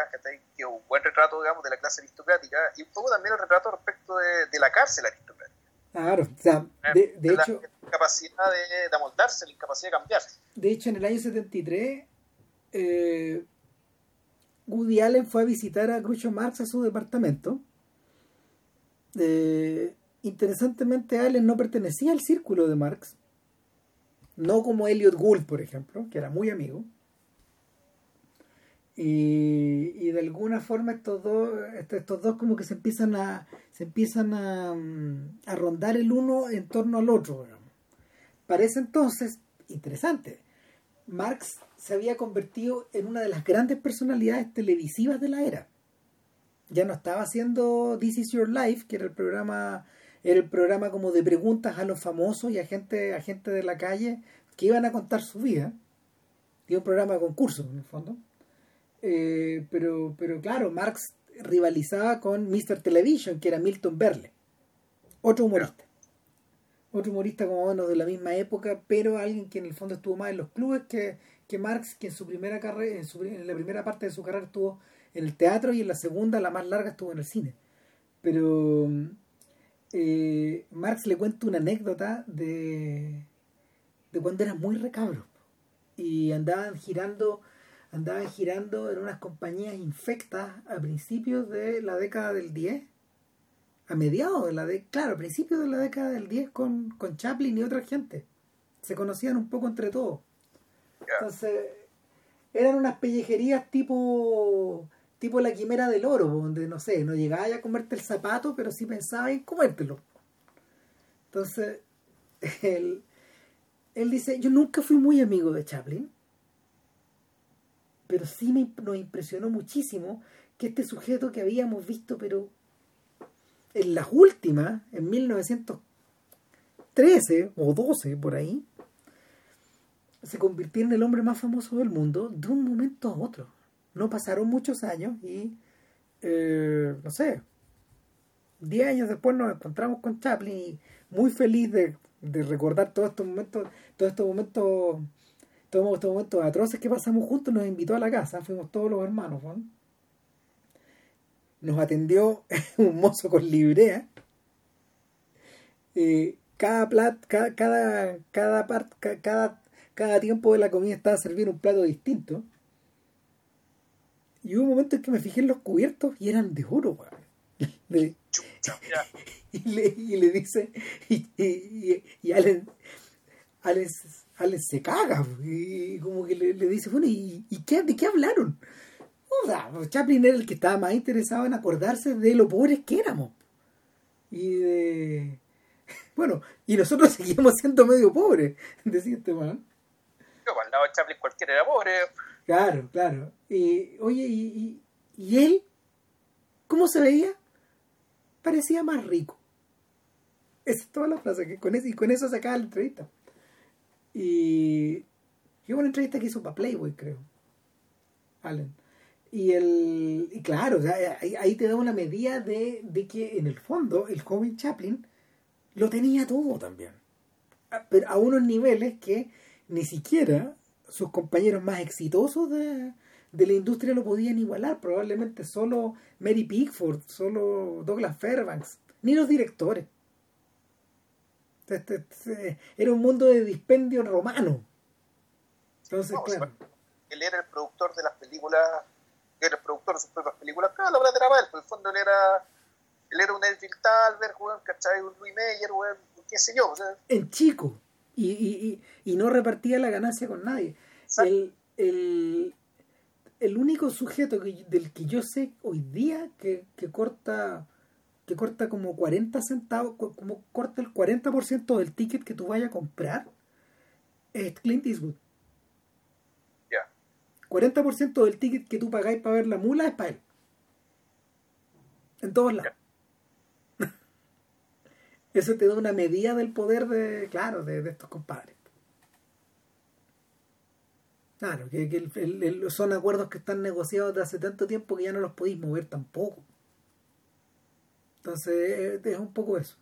que un buen retrato, digamos, de la clase aristocrática y un poco también el retrato respecto de, la cárcel aristocrática. Claro, o sea, de, de hecho... La incapacidad de, de, amoldarse, la incapacidad de cambiar. De hecho, en el año 73, eh, Woody Allen fue a visitar a Groucho Marx a su departamento. Eh, interesantemente, Allen no pertenecía al círculo de Marx, no como Elliot Gould, por ejemplo, que era muy amigo y, de alguna forma estos dos, estos dos como que se empiezan a se empiezan a, mm, a rondar el uno en torno al otro. Parece entonces interesante. Marx se había convertido en una de las grandes personalidades televisivas de la era. Ya no estaba haciendo This Is Your Life, que era el programa, era el programa como de preguntas a los famosos y a gente, a gente de la calle que iban a contar su vida. Y un programa de concurso, en el fondo eh, pero, pero claro, Marx rivalizaba con Mr. Television, que era Milton Berle, otro humorista. Otro humorista como bueno de la misma época, pero alguien que en el fondo estuvo más en los clubes que, que Marx, que en su primera carrera, en la primera parte de su carrera estuvo en el teatro y en la segunda, la más larga, estuvo en el cine. Pero eh, Marx le cuenta una anécdota de, de cuando era muy recabro y andaban girando andaban girando en unas compañías infectas a principios de la década del 10, a mediados de la década, claro, a principios de la década del 10 con, con Chaplin y otra gente. Se conocían un poco entre todos. Entonces, eran unas pellejerías tipo tipo la quimera del oro, donde no sé, no llegaba a comerte el zapato, pero sí pensaba en comértelo. Entonces, (laughs) él, él dice, yo nunca fui muy amigo de Chaplin, pero sí me, nos impresionó muchísimo que este sujeto que habíamos visto, pero en las últimas, en 1913 o 12 por ahí, se convirtió en el hombre más famoso del mundo de un momento a otro. No pasaron muchos años y, eh, no sé, 10 años después nos encontramos con Chaplin y muy feliz de, de recordar todos estos momentos, todos estos momentos todos estos momentos atroces que pasamos juntos, nos invitó a la casa, fuimos todos los hermanos, Nos atendió (laughs) un mozo con librea. Eh, cada, plat, cada, cada, cada, cada, cada tiempo de la comida estaba serviendo un plato distinto. Y hubo un momento en que me fijé en los cubiertos y eran de oro, (laughs) (laughs) y y, le, dice, y, y, y Allen, Allen, se caga, y como que le, dice, bueno, ¿y, qué, de qué hablaron? O sea, Chaplin era el que estaba más interesado en acordarse de lo pobres que éramos. Y de... Bueno, y nosotros (laughs) seguimos siendo medio pobres, (laughs) decía este man. al lado de Chaplin cualquiera era pobre. Claro, claro. Y, oye, ¿y, y él? ¿Cómo se veía? Parecía más rico. Esa es toda la frase que con eso, y con eso se acaba la entrevista. Y fue una entrevista que hizo para Playboy, creo. Allen. Y el y claro, ahí, te da una medida de, de, que en el fondo el joven Chaplin lo tenía todo también. Pero a unos niveles que ni siquiera sus compañeros más exitosos de, de la industria lo podían igualar. Probablemente solo Mary Pickford, solo Douglas Fairbanks, ni los directores. Era un mundo de dispendio romano. Entonces, claro. Él era el productor de las películas, era el productor de sus propias películas. Claro, la verdad era él, por el fondo él era, él era un Edwin Talbert, ¿cachai? Un Louis Meyer, qué sé yo. En chico. Y, y, y, no repartía la ganancia con nadie. El, el, el único sujeto del que yo sé hoy día que, corta que corta como 40 centavos, como corta el 40% del ticket que tú vayas a comprar es Clint Eastwood. Ya. 40% del ticket que tú pagáis para ver la mula es para él. En todos lados. Eso te da una medida del poder de, claro, de estos compadres. Claro, que, son acuerdos que están negociados de hace tanto tiempo que ya no los podéis mover tampoco. Entonces eh, es un poco eso.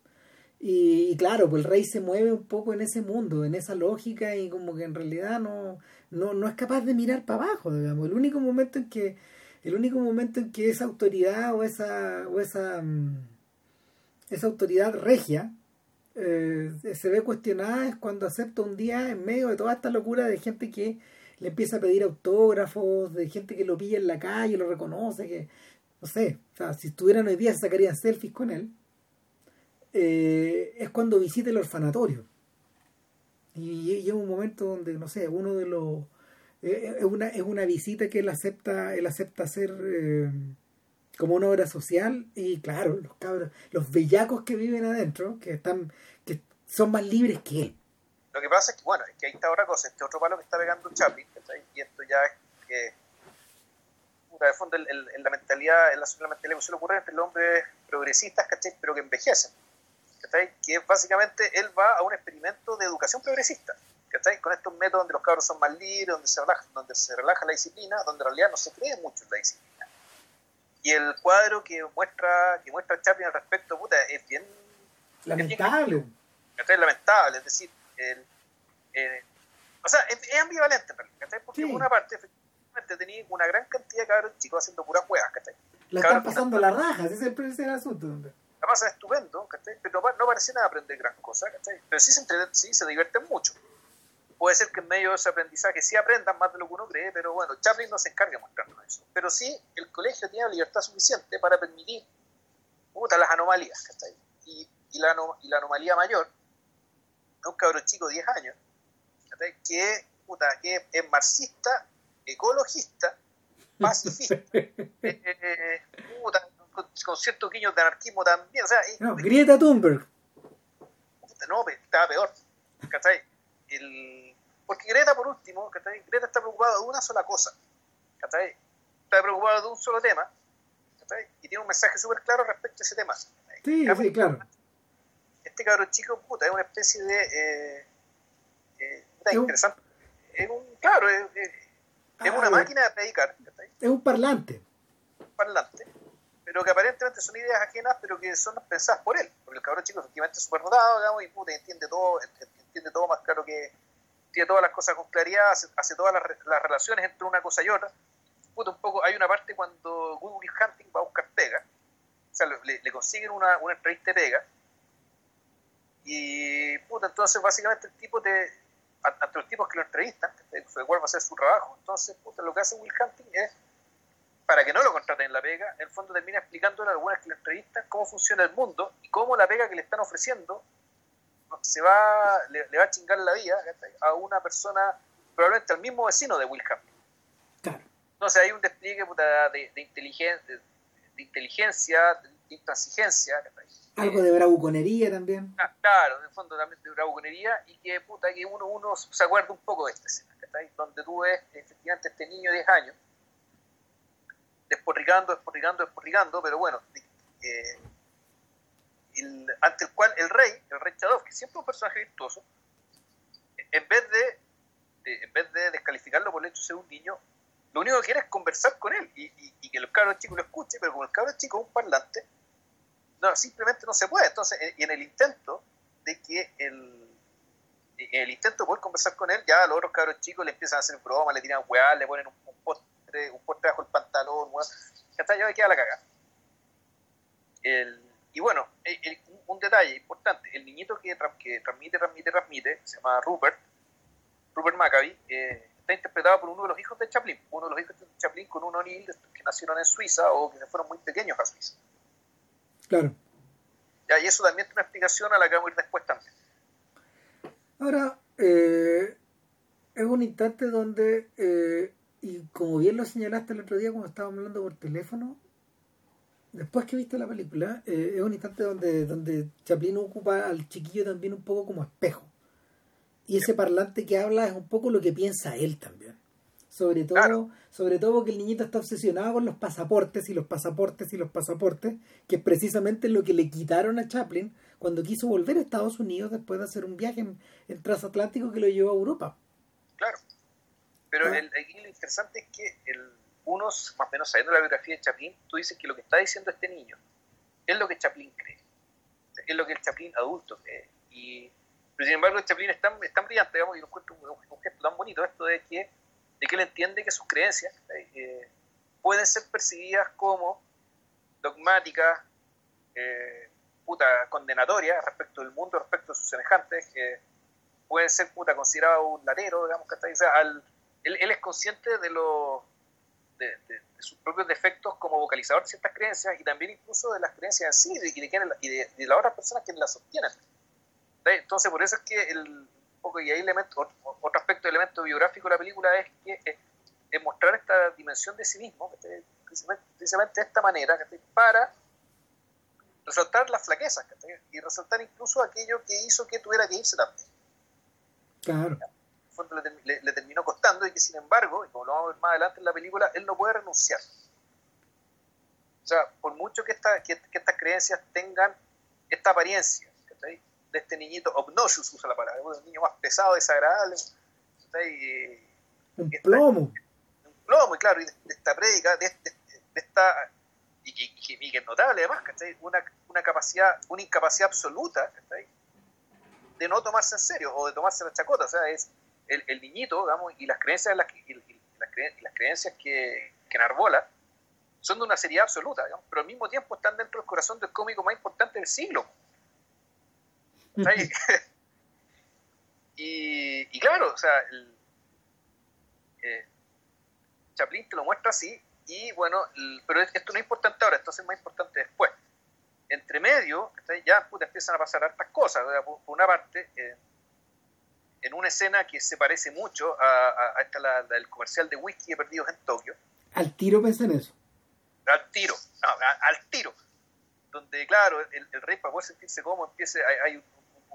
Y, claro, pues el rey se mueve un poco en ese mundo, en esa lógica y como que en realidad no, no, no es capaz de mirar para abajo, digamos. El único momento en que el único momento en que esa autoridad o esa o esa mm, esa autoridad regia eh, se ve cuestionada es cuando acepta un día en medio de toda esta locura de gente que le empieza a pedir autógrafos de gente que lo pilla en la calle, lo reconoce, que no sé, o sea, si estuvieran hoy día se sacarían selfies con él. Eh, es cuando visita el orfanatorio. Y, es un momento donde, no sé, uno de los... Eh, es, una, es una visita que él acepta, él acepta hacer eh, como una obra social y claro, los cabros, los bellacos que viven adentro, que están, que son más libres que él. Lo que pasa es que, bueno, es que ahí está otra cosa, este otro palo que está pegando Chaplin, y esto ya es que, de fondo, en, la mentalidad, en la, la mentalidad que suele ocurrir entre los hombres progresistas, ¿cachai? Pero que envejecen, ¿cachai? Que básicamente él va a un experimento de educación progresista, ¿cachai? Con estos métodos donde los cabros son más libres, donde se relaja, donde se relaja la disciplina, donde en realidad no se cree mucho en la disciplina. Y el cuadro que muestra, que muestra Chaplin al respecto, puta, es bien... Lamentable. Es bien, lamentable, es decir, el, o sea, es, ambivalente, porque por una parte, efectivamente, tenía una gran cantidad de cabros chicos haciendo puras huevas, ¿cachai? La están pasando la raja, ese es el, asunto. La pasa estupendo, ¿cachai? Pero no, parece nada aprender gran cosa, ¿cachai? Pero sí se, sí se divierten mucho. Puede ser que en medio de ese aprendizaje sí aprendan más de lo que uno cree, pero bueno, Chaplin no se encarga de mostrarnos eso. Pero sí, el colegio tiene la libertad suficiente para permitir puta, las anomalías, ¿cachai? Y, y, la, y la anomalía mayor un cabrón chico de 10 años, que, puta, que es marxista, ecologista, (laughs) pacifista, eh, eh, puta, con, ciertos guiños de anarquismo también. O sea, no, Grieta Thunberg. No, estaba peor. El, porque Greta, por último, Greta está preocupada de una sola cosa. Está preocupada de un solo tema. Y tiene un mensaje súper claro respecto a ese tema. Sí, sí, claro este cabrón chico, puta, es una especie de. Eh, eh, interesante. Es un, claro, es, es una máquina de predicar. Es un parlante. Un parlante. Pero que aparentemente son ideas ajenas, pero que son pensadas por él. Porque el cabrón chico efectivamente es súper rodado, digamos, y puta, entiende todo, entiende todo más claro que. Tiene todas las cosas con claridad, hace, todas las, las, relaciones entre una cosa y otra. Puta, un poco, hay una parte cuando Google Hunting va a buscar pega, o sea, le, le consiguen una, una entrevista de pega, y puta, entonces básicamente el tipo de ante los tipos que lo entrevistan, de cuál va a ser su trabajo, entonces puta, lo que hace Will Hunting es para que no lo contraten en la pega, en el fondo termina explicándole a algunas que le entrevistan cómo funciona el mundo y cómo la pega que le están ofreciendo se va, le, va a chingar la vida a una persona, probablemente al mismo vecino de Wilhelm. Claro. Entonces hay un despliegue de, de, inteligencia, de, inteligencia, de intransigencia. Algo de bravuconería también. Ah, claro, en el fondo también de bravuconería y que, puta, que uno, uno se acuerda un poco de esta escena, donde tú ves efectivamente este niño de 10 años desporrigando, desporrigando, desporrigando, pero bueno, eh, ante el cual el rey, el rey Chadov, que siempre es un personaje virtuoso, en vez de, en vez de descalificarlo por el hecho de ser un niño, lo único que quiere es conversar con él y, que el cabro chico lo escuche, pero como el cabro chico es un parlante, no, simplemente no se puede. Entonces, y en el intento de que el, en el intento de poder conversar con él, ya los otros cabros chicos le empiezan a hacer bromas, le tiran weá, le ponen un, postre, un postre bajo el pantalón, weá, hasta ya me queda la cagada. El, y bueno, un detalle importante, el niñito que, transmite, transmite, transmite, se llama Rupert, Rupert Maccabee, eh, está interpretado por uno de los hijos de Chaplin, uno de los hijos de Chaplin con un O'Neill que nacieron en Suiza o que se fueron muy pequeños a Suiza. Claro. Ya, y eso también es una explicación a la que vamos a ir después también. Ahora, eh, es un instante donde, eh, y como bien lo señalaste el otro día cuando estábamos hablando por teléfono, después que viste la película, eh, es un instante donde, donde Chaplin ocupa al chiquillo también un poco como espejo. Y ese parlante que habla es un poco lo que piensa él también. Sobre todo, sobre todo que el niñito está obsesionado con los pasaportes y los pasaportes y los pasaportes, que es precisamente lo que le quitaron a Chaplin cuando quiso volver a Estados Unidos después de hacer un viaje en, transatlántico que lo llevó a Europa. Claro. Pero ah. el, lo interesante es que el, unos, más o menos sabiendo la biografía de Chaplin, tú dices que lo que está diciendo este niño es lo que Chaplin cree, es lo que el Chaplin adulto cree. Y, pero sin embargo, el Chaplin es tan, brillante, digamos, y lo encuentro un, gesto tan bonito esto de que, de que él entiende que sus creencias eh, pueden ser percibidas como dogmáticas, eh, puta, condenatorias respecto del mundo, respecto a sus semejantes, que pueden ser puta, considerado un latero, digamos, que está, o sea, él, es consciente de de, sus propios defectos como vocalizador de ciertas creencias y también incluso de las creencias en sí y de, y de, las otras personas que las sostienen. Entonces, por eso es que el, poco, y hay elemento, otro aspecto de elemento biográfico de la película es que es, mostrar esta dimensión de sí mismo, precisamente, de esta manera, para resaltar las flaquezas y resaltar incluso aquello que hizo que tuviera que irse también. Claro le, terminó costando y que sin embargo, y como lo vamos a ver más adelante en la película, él no puede renunciar. O sea, por mucho que, esta, que, estas creencias tengan esta apariencia de este niñito, obnoxious usa la palabra, un niño más pesado, desagradable, un plomo. Un plomo, y claro, y de, esta prédica, de, esta y, que es notable además, Una, una capacidad, una incapacidad absoluta de no tomarse en serio o de tomarse la chacota, o sea, es el, el niñito, digamos, y las creencias, las, y, las, las, creencias que, que enarbola son de una seriedad absoluta, digamos, pero al mismo tiempo están dentro del corazón del cómico más importante del siglo. (laughs) y, y, claro, o sea, el, eh, Chaplin te lo muestra así, y bueno, pero esto no es importante ahora, esto es más importante después. Entre medio, ya puta, empiezan a pasar hartas cosas. Por, una parte, eh, en una escena que se parece mucho a, esta, la, del comercial de whisky de perdidos en Tokio. Al tiro pensé en eso. Al tiro, al tiro. Donde, claro, el, rey para poder sentirse cómodo empieza, hay, un,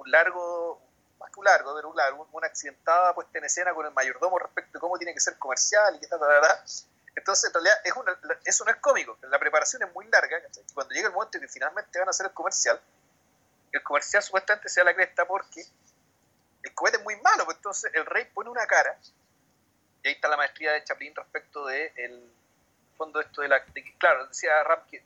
largo, más que un largo, pero un largo, una accidentada puesta en escena con el mayordomo respecto de cómo tiene que ser comercial y qué tal, Entonces, en realidad, es una, eso no es cómico. La preparación es muy larga. Cuando llega el momento en que finalmente van a hacer el comercial, el comercial supuestamente sea la cresta porque el cohete es muy malo, pues entonces el rey pone una cara, y ahí está la maestría de Chaplin respecto de el fondo esto de la... claro, decía Ram que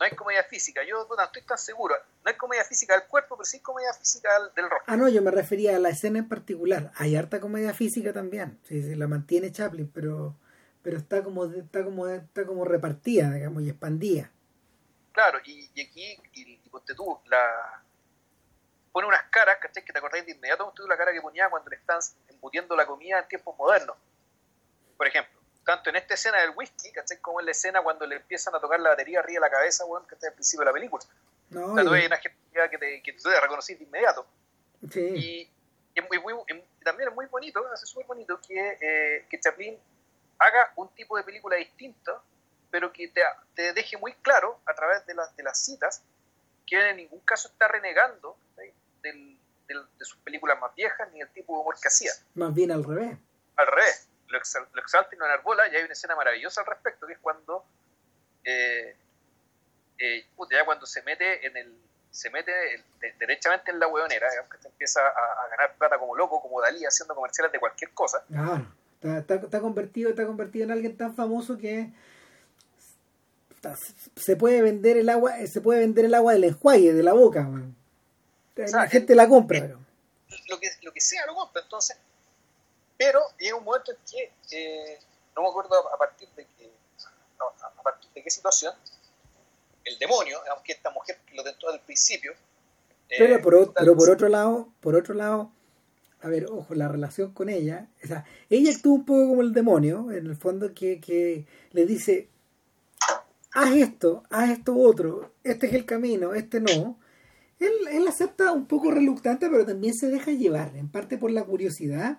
no hay comedia física, yo no estoy tan seguro, no hay comedia física del cuerpo, pero sí comedia física del, rostro. Ah, no, yo me refería a la escena en particular, hay harta comedia física también, sí, sí, la mantiene Chaplin, pero pero está como está como está como repartida, digamos, y expandida. Claro, y, aquí, y, y ponte tú, la, pone unas caras, ¿cachai? Que te acordáis de inmediato la cara que ponía cuando le están embutiendo la comida en tiempos modernos. Por ejemplo. Tanto en esta escena del whisky, ¿cachai? Como en la escena cuando le empiezan a tocar la batería arriba de la cabeza, weón, que está al principio de la película. No, o sea, tú ves una gente que te, que te reconocí de inmediato. Sí. Y, y, muy, muy, también es muy bonito, es súper bonito que, eh, que Chaplin haga un tipo de película distinto, pero que te, te deje muy claro a través de, las de las citas que en ningún caso está renegando del, del, de sus películas más viejas ni el tipo de humor que hacía. Más bien al revés. Al revés lo, exalta y lo enarbola, y hay una escena maravillosa al respecto, que es cuando, eh, eh, ya cuando se mete en el se mete derechamente en la hueonera, digamos, que te empieza a, ganar plata como loco, como Dalí, haciendo comerciales de cualquier cosa. Claro, está, está, convertido, está convertido en alguien tan famoso que se puede vender el agua, se puede vender el agua del enjuague, de la boca, la gente la compra, pero. Lo que, lo que sea lo compra, entonces pero llega un momento en que, eh, no me acuerdo a partir de qué, a partir de qué situación, el demonio, aunque esta mujer lo tentó el principio. Eh, pero, por, pero por otro lado, por otro lado, a ver, ojo, la relación con ella, o sea, ella actúa un poco como el demonio, en el fondo que, que le dice, haz esto, haz esto otro, este es el camino, este no. Él, él acepta un poco reluctante, pero también se deja llevar, en parte por la curiosidad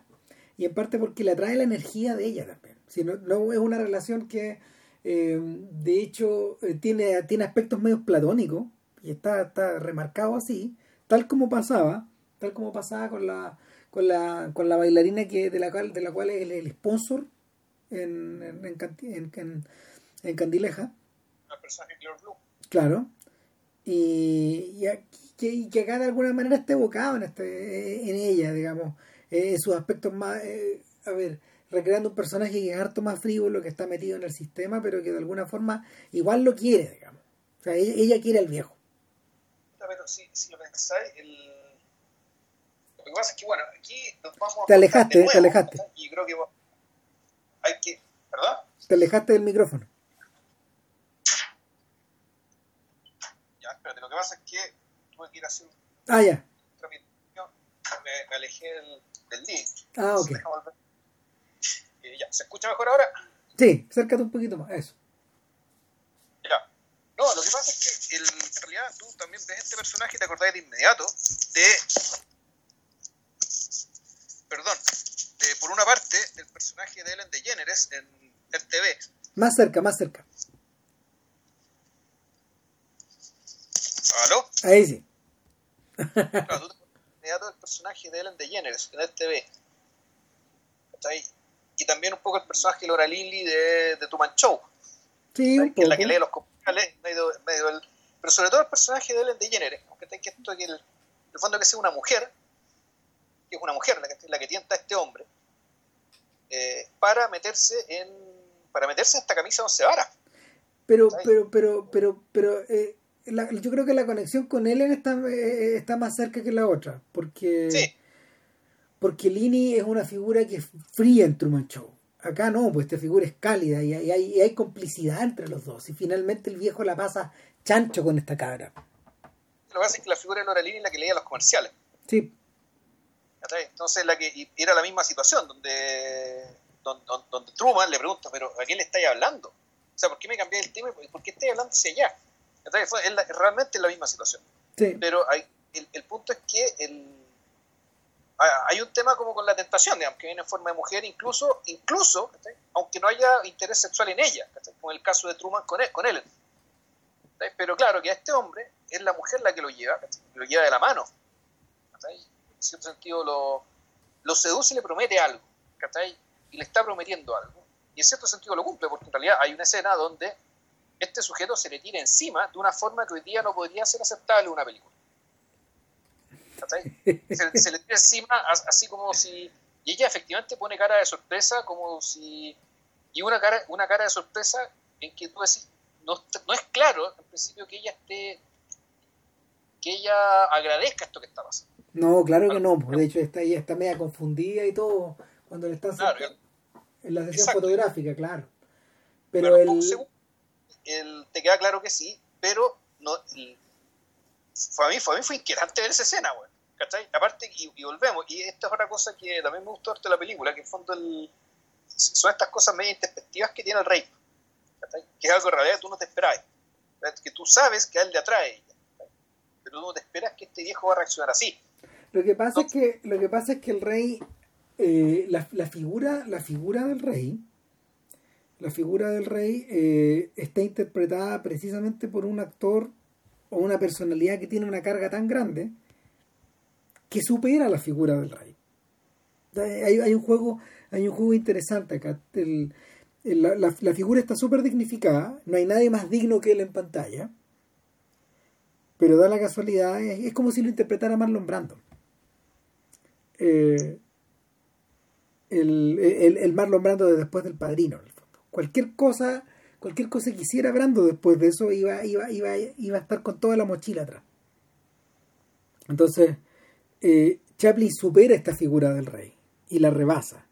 y en parte porque le atrae la energía de ella también. Si no, es una relación que eh, de hecho eh, tiene, tiene aspectos medio platónicos y está, está remarcado así, tal como pasaba, tal como pasaba con la con la, con la bailarina que de la cual de la cual es el, sponsor en, en, en, en, Candileja. Claro. Y, y, que, que acá de alguna manera esté evocado en, este, en ella, digamos eh, sus aspectos más, eh, a ver, recreando un personaje que es harto más frívolo, que está metido en el sistema, pero que de alguna forma igual lo quiere, digamos. O sea, ella, quiere al viejo. Pero si, si lo pensáis, el... lo que pasa es que, bueno, aquí nos vamos a... Te alejaste, te alejaste. Y creo que hay que... ¿Perdón? Te alejaste del micrófono. Ya, espérate, lo que pasa es que tuve que ir a hacer... Ah, ya. Me, me alejé del del link. Ah, ok. Eh, (laughs) ya, ¿se escucha mejor ahora? Sí, acércate un poquito más, eso. Ya. No, lo que pasa es que el, en realidad tú también ves este personaje y te acordás de inmediato de. Perdón, de, por una parte, del personaje de Ellen DeGeneres en TV. Más cerca, más cerca. ¿Aló? Ahí sí. Tú inmediato el personaje de Ellen DeGeneres en el TV. Y también un poco el personaje de Laura Lilly de, de Tuman Show. Sí, Que es la que lee los comerciales medio, medio el, pero sobre todo el personaje de Ellen DeGeneres, aunque que esto que el, el fondo que sea una mujer, que es una mujer la que, la que tienta a este hombre, eh, para meterse en para meterse en esta camisa once varas. Pero, pero, pero, pero, pero, eh, yo creo que la conexión con Ellen está, eh, está más cerca que la otra, porque, porque Lini es una figura que es fría en Truman Show. Acá no, pues esta figura es cálida y hay, y hay complicidad entre los dos. Y finalmente el viejo la pasa chancho con esta cabra. Lo que pasa es que la figura de Nora Lini es la que leía los comerciales. Sí. Entonces la que era la misma situación, donde, donde, donde Truman le pregunta, pero ¿a quién le estáis hablando? O sea, ¿por qué me cambié el tema por qué estáis hablando hacia allá? Es realmente la misma situación. Pero hay, el, punto es que el, hay un tema como con la tentación, digamos, que viene en forma de mujer, incluso, incluso aunque no haya interés sexual en ella, como el caso de Truman con, él, con Ellen. Pero claro que a este hombre es la mujer la que lo lleva, lo lleva de la mano. En cierto sentido lo, lo seduce y le promete algo, y le está prometiendo algo. Y en cierto sentido lo cumple, porque en realidad hay una escena donde este sujeto se le tira encima de una forma que hoy día no podría ser aceptable en una película. (laughs) Se, se, le tira encima así como si... Y ella efectivamente pone cara de sorpresa como si... Y una cara, una cara de sorpresa en que tú decís, no, no es claro en principio que ella esté... que ella agradezca esto que está pasando. No, claro que no. De hecho, está, ella está media confundida y todo cuando le está en la sesión fotográfica, claro. Pero el el, te queda claro que sí, pero no, fue a mí, fue a mí fue inquietante ver esa escena, güey. ¿Cachai? Aparte, y, volvemos, y esta es otra cosa que también me gustó de la película, que en fondo el, son estas cosas medio introspectivas que tiene el rey, que es algo en realidad tú no te esperas, que tú sabes que a él le atrae, pero tú no te esperas que este viejo va a reaccionar así. Lo que pasa es que lo que pasa es que el rey eh, la, la, figura la figura del rey la figura del rey eh, está interpretada precisamente por un actor o una personalidad que tiene una carga tan grande que supera la figura del rey. Hay, hay un juego hay un juego interesante acá. la, figura está súper dignificada, no hay nadie más digno que él en pantalla, pero da la casualidad, es, como si lo interpretara Marlon Brando. Eh, el, Marlon Brando de después del padrino cualquier cosa, cualquier cosa que hiciera Brando después de eso iba, iba, iba, iba a estar con toda la mochila atrás. Entonces, eh, Chaplin supera esta figura del rey y la rebasa.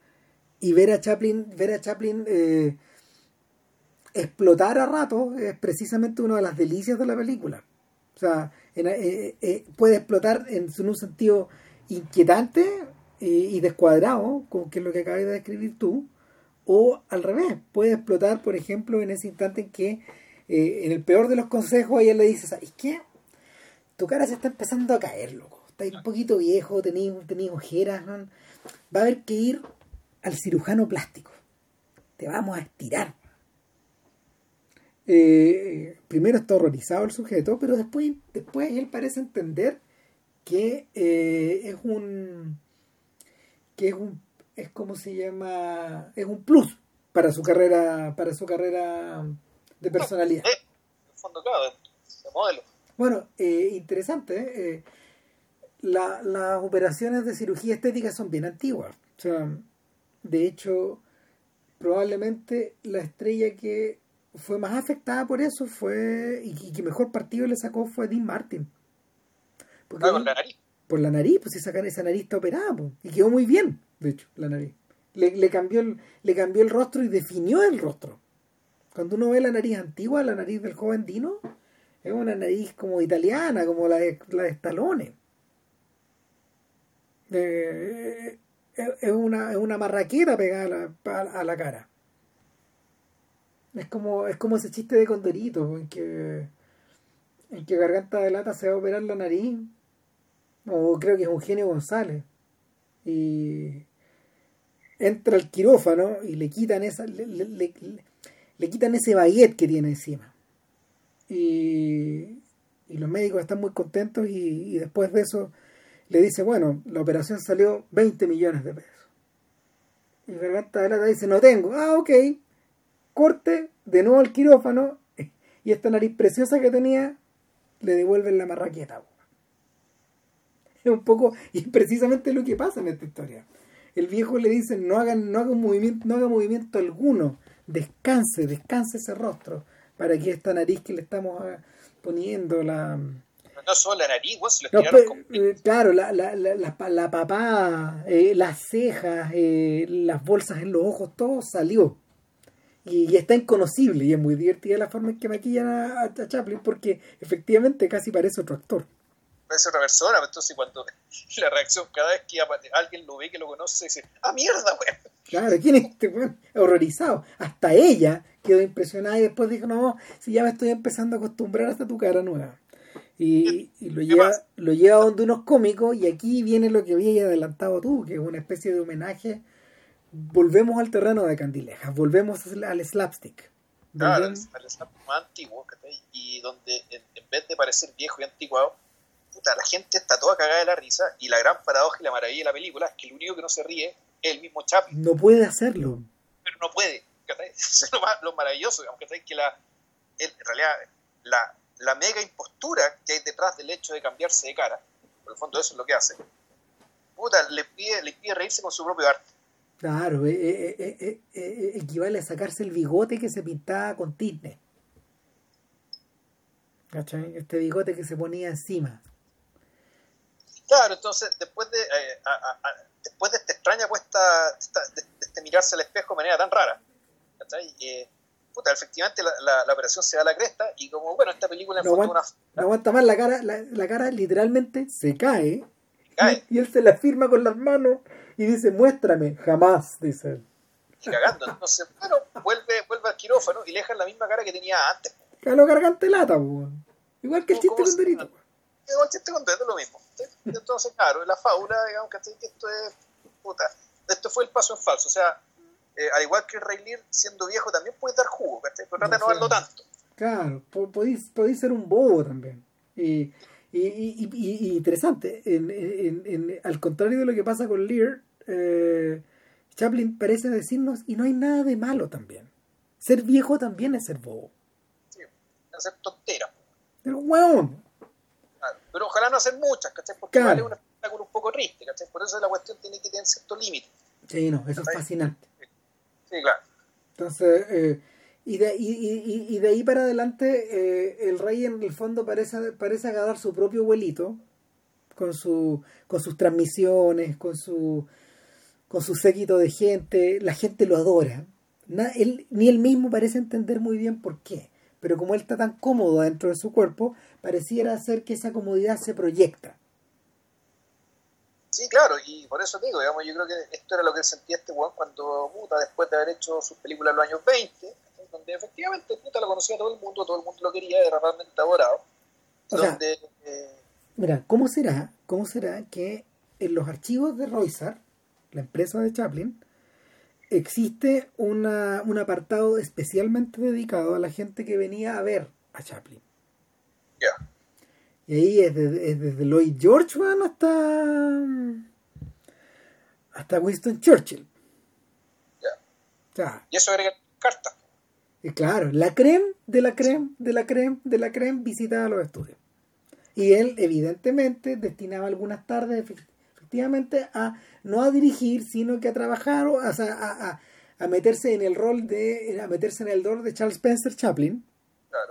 Y ver a Chaplin, ver a Chaplin eh, explotar a rato es precisamente una de las delicias de la película. O sea, eh, puede explotar en, un sentido inquietante y descuadrado, como que es lo que acabas de describir tú, o al revés, puede explotar, por ejemplo, en ese instante en que, eh, en el peor de los consejos, ella le dice, ¿sabes qué? Tu cara se está empezando a caer, loco. Estás un poquito viejo, tenéis, ojeras, va a haber que ir al cirujano plástico. Te vamos a estirar. Eh, primero está horrorizado el sujeto, pero después, después él parece entender que eh, es un que es un es como se llama, es un plus para su carrera, para su carrera de personalidad. Bueno, eh, interesante. Eh, las operaciones de cirugía estética son bien antiguas. O sea, de hecho, probablemente la estrella que fue más afectada por eso fue y que mejor partido le sacó fue Dean Martin. Porque, ah, por la nariz. Por la nariz, pues esa, esa nariz está operada y quedó muy bien de hecho, la nariz. Le, le, cambió el, le cambió el rostro y definió el rostro. Cuando uno ve la nariz antigua, la nariz del joven Dino, es una nariz como italiana, como la de, la de Stallone. Eh, es, una, es una marraquera pegada a la, cara. Es como, es como ese chiste de Condorito, en que, en que Garganta de Lata se va a operar la nariz. O creo que es Eugenio González. Y entra al quirófano y le quitan esa le, le, quitan ese baguette que tiene encima. Y, y los médicos están muy contentos y, después de eso le dice bueno la operación salió 20 millones de pesos y Garganta de Lata dice no tengo ah ok. Corte de nuevo al quirófano (laughs) y esta nariz preciosa que tenía le devuelven la marraqueta (laughs) es un poco y precisamente lo que pasa en esta historia el viejo le dice no hagan, no haga movimiento, no haga movimiento alguno, descanse, descanse ese rostro, para que esta nariz que le estamos ah, poniendo la no solo la nariz, vos lo eh, Claro, la, la, la, la, papá, eh, las cejas, eh, las bolsas en los ojos, todo salió. Y, está inconocible y es muy divertida la forma en que maquillan a Chaplin porque efectivamente casi parece otro actor parece otra persona, pues, entonces cuando (laughs) la reacción cada vez que alguien lo ve que lo conoce, dice, ¡ah, mierda, weón! Claro, ¿quién es este weón? Horrorizado. Hasta ella quedó impresionada y después dijo, no, si ya me estoy empezando a acostumbrar hasta tu cara nueva. Y, lo, lleva, lo lleva donde unos cómicos y aquí viene lo que había adelantado tú, que es una especie de homenaje. Volvemos al terreno de Candilejas, volvemos al slapstick. Claro, al, slapstick más antiguo, y donde en, en, vez de parecer viejo y anticuado, la gente está toda cagada de la risa y la gran paradoja y la maravilla de la película es que el único que no se ríe es el mismo Chaplin. No puede hacerlo. Pero no puede. (laughs) Eso es lo, maravilloso, aunque que la, en realidad la, la mega impostura que hay detrás del hecho de cambiarse de cara, por el fondo eso es lo que hace, puta, le pide, le pide reírse con su propio arte. Claro, eh, eh, eh, equivale a sacarse el bigote que se pintaba con tizne. ¿Cachai? Este bigote que se ponía encima. Claro, entonces después de, eh, después de esta extraña puesta, de, este mirarse al espejo de manera tan rara, eh, puta, efectivamente la, la, operación se da a la cresta y como, bueno, esta película no, aguanta, no aguanta más, la cara, la, cara literalmente se cae, Y, él se la firma con las manos y dice, muéstrame, jamás, dice él. y cagando. Entonces, bueno, vuelve, vuelve al quirófano y le dejan la misma cara que tenía antes. Calo garganta lata, pues. Igual que el chiste con Dorito. Igual el chiste con Dorito es lo mismo. Entonces, claro, la fábula, digamos que esto es. Puta, esto fue el paso en falso. O sea, eh, al igual que el Rey Lear, siendo viejo, también puede dar jugo, ¿cachai? Pero trata de no darlo tanto. Claro, podéis, podéis ser un bobo también. Y, y, y, y interesante, en, en, en, al contrario de lo que pasa con Lear, eh, Chaplin parece decirnos, y no hay nada de malo también. Ser viejo también es ser bobo. Sí, hacer tontera. El hueón. Pero ojalá no hacer muchas, ¿cachai? Porque vale un espectáculo un poco triste, ¿cachai? Por eso la cuestión tiene que tener cierto límite. Sí, no, eso es fascinante. Sí, claro. Entonces, eh, y, de, y, y, y, de ahí para adelante, eh, el rey en el fondo parece, parece agarrar su propio vuelito, con, su, con sus transmisiones, con su con su séquito de gente, la gente lo adora. él, ni él mismo parece entender muy bien por qué, pero como él está tan cómodo dentro de su cuerpo, pareciera ser que esa comodidad se proyecta. Sí, claro, y por eso digo, digamos, yo creo que esto era lo que sentía este weón cuando, puta, después de haber hecho sus películas en los años 20, donde efectivamente, puta, lo conocía todo el mundo, todo el mundo lo quería, era realmente adorado. donde, eh, mira, ¿cómo será, cómo será que en los archivos de Roysar la empresa de Chaplin, existe una, un apartado especialmente dedicado a la gente que venía a ver a Chaplin. Ya. Y ahí es, desde Lloyd George hasta hasta Winston Churchill. Ya. y eso era carta. Y claro, la creme de la creme de la creme de la creme visitaba los estudios. Y él, evidentemente, destinaba algunas tardes efectivamente a no a dirigir, sino que a trabajar, o, a, a, a, meterse en el rol de, a meterse en el rol de Charles Spencer Chaplin.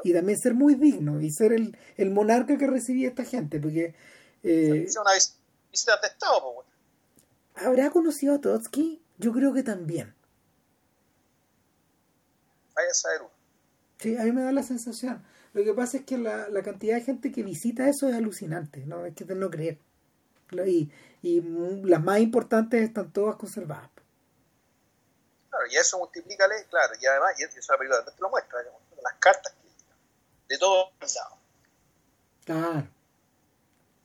Y también ser muy digno y ser el, el monarca que recibía esta gente, porque... Eh, una visita de Estado, ¿Habrá conocido a Trotsky? Yo creo que también. Vaya a Sí, a mí me da la sensación. Lo que pasa es que la, la cantidad de gente que visita eso es alucinante, ¿no? Es que de no creer. Y, y las más importantes están todas conservadas. Claro, y eso multiplícale, claro, y además, y eso la película te lo muestra, las cartas de todos lados. Claro.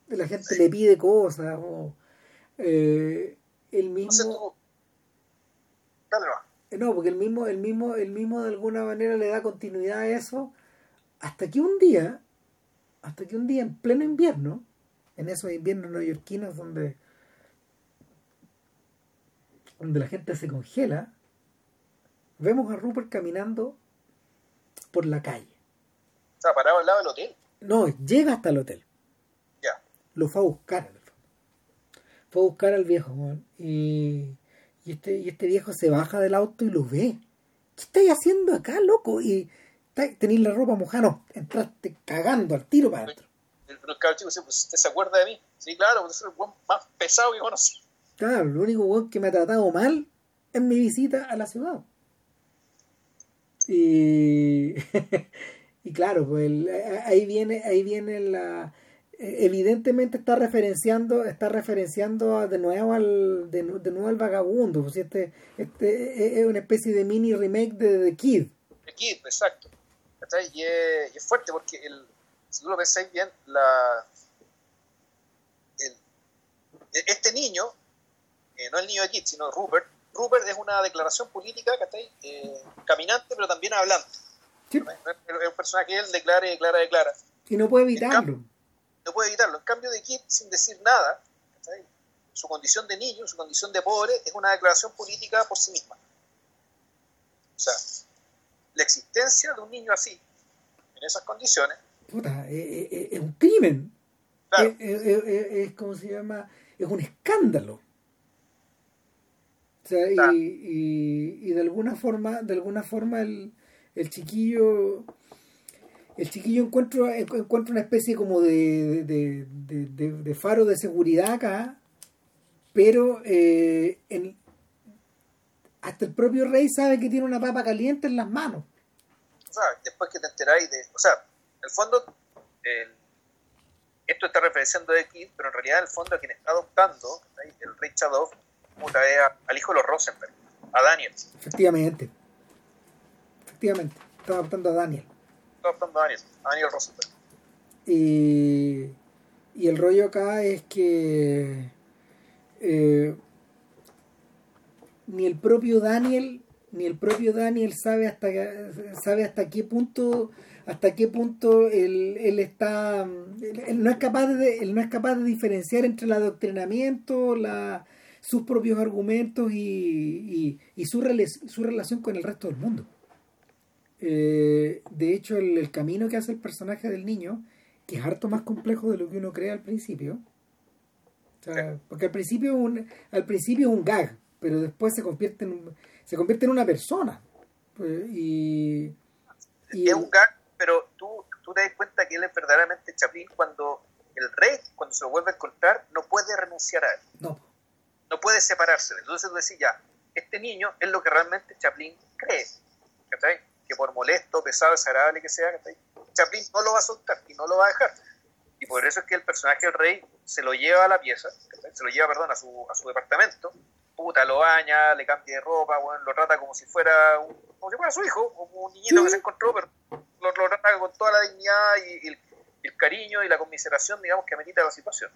La gente le pide cosas, o eh, el mismo. Dale, no. no, porque el mismo, el mismo, el mismo de alguna manera le da continuidad a eso, hasta que un día, hasta que un día en pleno invierno, en esos inviernos neoyorquinos donde donde la gente se congela, vemos a Rupert caminando por la calle. ¿Está parado al lado del hotel? No, llega hasta el hotel. Ya. Lo fue a buscar. Fue a buscar al viejo, y, y, este, y este viejo se baja del auto y lo ve. ¿Qué estáis haciendo acá, loco? Y tenéis la ropa mojada, no, entraste cagando al tiro para adentro. El, el, chico dice, pues, ¿usted se acuerda de mí? Sí, claro, pues es el más pesado que conocí. Claro, el único weón que me ha tratado mal en mi visita a la ciudad. Y, (laughs) y claro, pues ahí viene, ahí viene la evidentemente está referenciando, está referenciando de nuevo al, de, nuevo al vagabundo, pues este, este es una especie de mini remake de The Kid. The Kid, exacto. Y es, y es fuerte porque el, si tú lo pensáis bien, la, el, este niño eh, no el niño de Kid, sino Rupert. Rupert es una declaración política, ¿cachai? Eh, caminante, pero también hablante. Es un personaje que él declara y declara, declara. Y no puede evitarlo. no puede evitarlo. En cambio de Kid, sin decir nada, su condición de niño, su condición de pobre, es una declaración política por sí misma. O sea, la existencia de un niño así, en esas condiciones. Puta, es, un crimen. Claro. es, como se llama, es un escándalo y, y, de alguna forma, de alguna forma el, el chiquillo el chiquillo encuentra, encuentra una especie como de, de, faro de seguridad acá, pero eh, hasta el propio rey sabe que tiene una papa caliente en las manos. Después que te enteráis de... O sea, el fondo, esto está referenciando a X, pero en realidad el fondo a quien está adoptando, el rey Chadov, puta, al hijo de los Rosenberg. a Daniel. Efectivamente. Efectivamente. Estaba adoptando a Daniel. Estaba adoptando a Daniel, a Daniel Rosenberg. Y, y el rollo acá es que eh, ni el propio Daniel ni el propio Daniel sabe hasta sabe hasta qué punto hasta qué punto él, él está él no es capaz de él no es capaz de diferenciar entre el adoctrinamiento la sus propios argumentos y, y, su, su relación con el resto del mundo. Eh, de hecho el, el, camino que hace el personaje del niño que es harto más complejo de lo que uno cree al principio porque al principio un, al principio es un gag pero después se convierte en se convierte en una persona pues, y, y, es un gag pero tú, tú te das cuenta que él es verdaderamente Chaplin cuando el rey cuando se lo vuelve a encontrar no puede renunciar a él. No. No puede separarse. Entonces tú decís ya este niño es lo que realmente Chaplin cree que por molesto pesado desagradable que sea Chaplin no lo va a soltar y no lo va a dejar. Y por eso es que el personaje del rey se lo lleva a la pieza, se lo lleva, perdón, a su, a su departamento, puta, lo baña, le cambia de ropa, bueno, lo trata como si fuera un, como si fuera su hijo, como un niñito que se encontró, pero lo, lo, trata con toda la dignidad y, el, el, cariño y la conmiseración, digamos, que amerita la situación.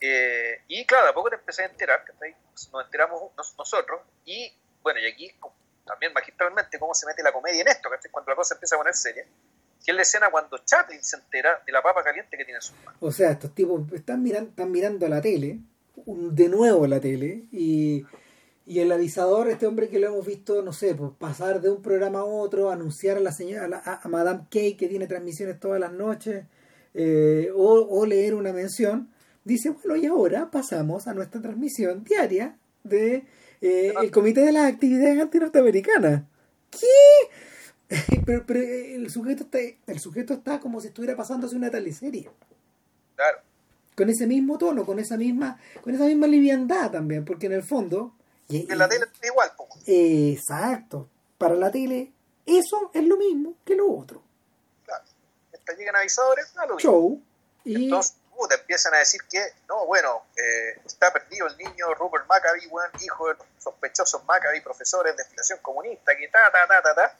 Eh, y claro, a poco te empecé a enterar, nos enteramos nosotros, y bueno, y aquí también magistralmente cómo se mete la comedia en esto, cuando la cosa empieza a poner seria que es la escena cuando Chaplin se entera de la papa caliente que tiene en sus manos. O sea, estos tipos están mirando, están mirando la tele, de nuevo la tele, y, y el avisador, este hombre que lo hemos visto, no sé, pues pasar de un programa a otro, anunciar a la señora, a, Madame Kay que tiene transmisiones todas las noches, eh, o, leer una mención, dice, bueno, y ahora pasamos a nuestra transmisión diaria de eh, el Comité de las Actividades Antinorteamericanas. ¿Qué? (laughs) pero, pero el sujeto está el sujeto está como si estuviera pasándose una teleserie claro con ese mismo tono con esa misma con esa misma liviandad también porque en el fondo y, en la tele es igual exacto. Para la tele eso es lo mismo que lo otro. Claro. Llegan avisadores a lo show y entonces te empiezan a decir que no bueno eh, está perdido el niño Rupert Maccabee buen hijo de los sospechosos Maccabee profesores de afiliación comunista que ta ta ta ta ta.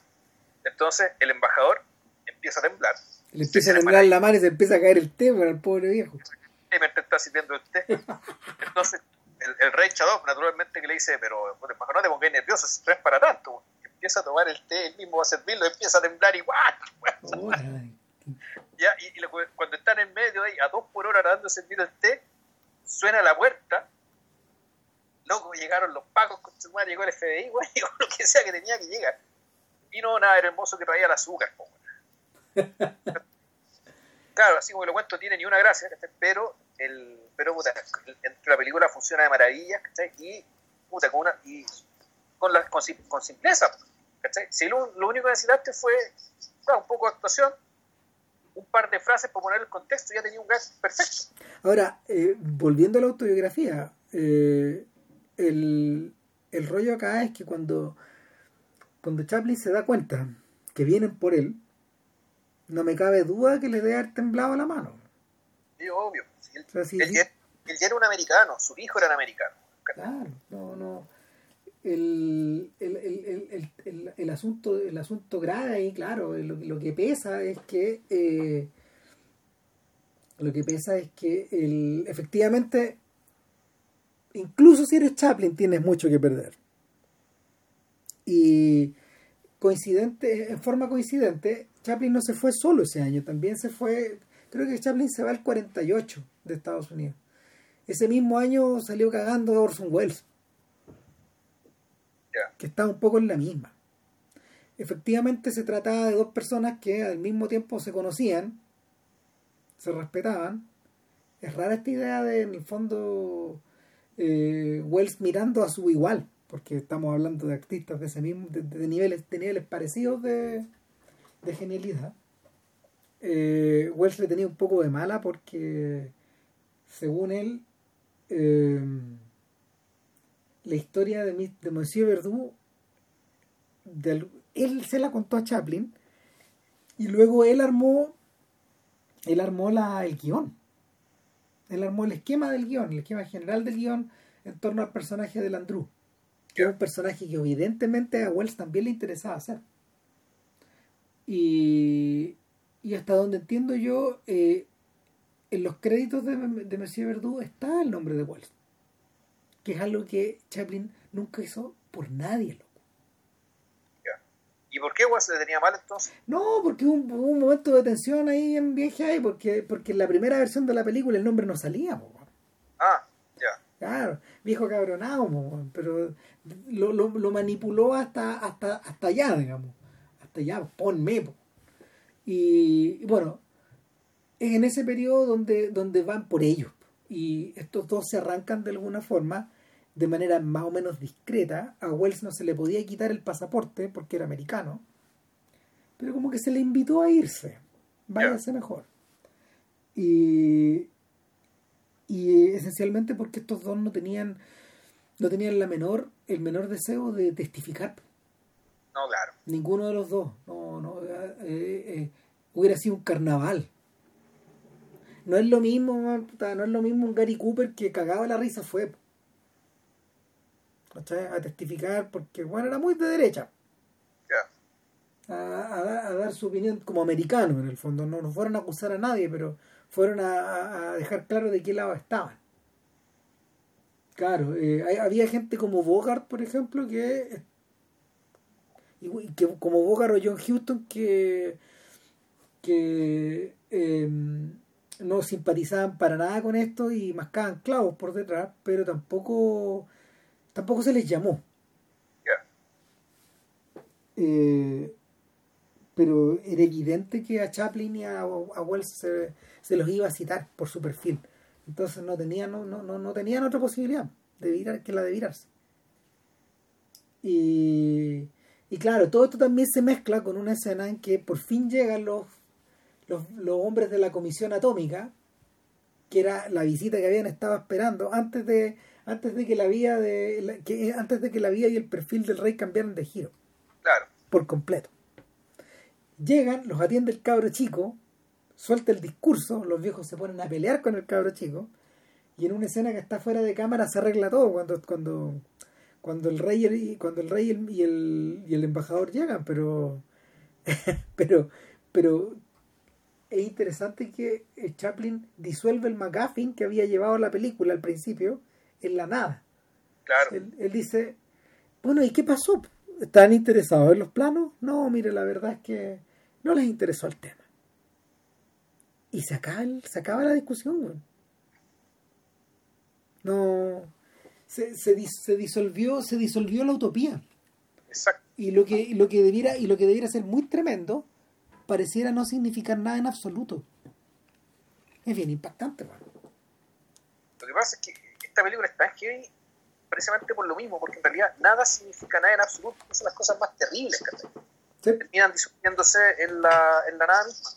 Entonces el embajador empieza a temblar. Le empieza a temblar la mano y se empieza a caer el té para el pobre viejo. Y me está sirviendo el té. Entonces el, rey Chadov, naturalmente, que le dice, pero bueno, embajador, no te pongas nervioso, no es para tanto. Empieza a tomar el té, él mismo va a servirlo, empieza a temblar igual. (laughs) ya, y, y, cuando están en medio ahí, a dos por hora dando servir el té, suena la puerta. Loco, llegaron los pacos, con su madre, llegó el FBI, bueno, (laughs) lo que sea que tenía que llegar y no nada hermoso que traía el azúcar. (laughs) claro, así como lo cuento, tiene ni una gracia, pero el pero la película funciona de maravilla, Y, puta, con, una, y con, la, con, simpleza, Si lo, único que necesitaste fue un poco de actuación, un par de frases para poner el contexto, ya tenía un gas perfecto. Ahora, eh, volviendo a la autobiografía, eh, el, el rollo acá es que cuando cuando Chaplin se da cuenta que vienen por él, no me cabe duda que le debe haber temblado la mano. Sí, obvio. él, ya era un americano, su hijo era un americano. Claro, no, no. El, el, asunto, el asunto grave ahí, claro, lo, que pesa es que eh, lo que pesa es que el, efectivamente, incluso si eres Chaplin, tienes mucho que perder. Y coincidente, en forma coincidente, Chaplin no se fue solo ese año, también se fue, creo que Chaplin se va al 48 de Estados Unidos. Ese mismo año salió cagando Orson Welles, que está un poco en la misma. Efectivamente se trataba de dos personas que al mismo tiempo se conocían, se respetaban. Es rara esta idea de, en el fondo, eh, Wells mirando a su igual porque estamos hablando de artistas de ese mismo, de, niveles, de niveles parecidos de, genialidad. Eh, Wells le tenía un poco de mala porque, según él, eh, la historia de, de Monsieur Verdoux, él se la contó a Chaplin y luego él armó, él armó la, el guion. Él armó el esquema del guion, el esquema general del guion en torno al personaje de Landru que es un personaje que evidentemente a Wells también le interesaba hacer. Y, y hasta donde entiendo yo, eh, en los créditos de, de Monsieur Verdú está el nombre de Wells, que es algo que Chaplin nunca hizo por nadie, loco. ¿Y por qué Wells le tenía mal entonces? No, porque hubo un, un, momento de tensión ahí en ahí, porque, porque en la primera versión de la película el nombre no salía. Ah, ya. Claro, viejo cabronado, pero lo, lo, lo, manipuló hasta, hasta, hasta allá, digamos. Allá, ponme. Po. Y, y bueno, es en ese periodo donde, donde van por ellos. Y estos dos se arrancan de alguna forma, de manera más o menos discreta. A Wells no se le podía quitar el pasaporte porque era americano. Pero como que se le invitó a irse. Váyase mejor. Y, y esencialmente porque estos dos no tenían no tenían la menor el menor deseo de testificar. No, claro. Ninguno de los dos. No, no, eh, eh, hubiera sido un carnaval no es lo mismo no es lo mismo un Gary Cooper que cagaba la risa fue a testificar porque bueno era muy de derecha yeah. a, a, a, dar su opinión como americano en el fondo no, no fueron a acusar a nadie pero fueron a, a dejar claro de qué lado estaban claro eh, hay, había gente como Bogart por ejemplo que, que como Bogart o John Huston que que eh, no simpatizaban para nada con esto y mascaban clavos por detrás, pero tampoco tampoco se les llamó. Yeah. Eh, pero era evidente que a Chaplin y a, a Wells se, se, los iba a citar por su perfil. Entonces no tenían, no, no, no tenían otra posibilidad de virar que la de virarse. Y, y claro, todo esto también se mezcla con una escena en que por fin llegan los los, los, hombres de la comisión atómica, que era la visita que habían estado esperando antes de antes de que la vía de la, que antes de que la vía y el perfil del rey cambiaran de giro. Claro. Por completo. Llegan, los atiende el cabro chico, suelta el discurso, los viejos se ponen a pelear con el cabro chico, y en una escena que está fuera de cámara se arregla todo cuando cuando cuando el rey y cuando el rey y el, y el, y el embajador llegan, pero (laughs) pero pero es interesante que Chaplin disuelve el McGuffin que había llevado la película al principio en la nada. Claro. Él, él, dice, bueno, ¿y qué pasó? ¿Están interesados en los planos? No, mire, la verdad es que no les interesó el tema. Y se acaba, el, se acaba la discusión, güey. No. Se, se, se, disolvió, se disolvió la utopía. Exacto. Y lo que, lo que debiera, y lo que debiera ser muy tremendo pareciera no significar nada en absoluto. Es bien impactante, bueno. Lo que pasa es que esta película está heavy precisamente por lo mismo, porque en realidad nada significa nada en absoluto. Son las cosas más terribles que sí. terminan disolviéndose en la, en la nada misma.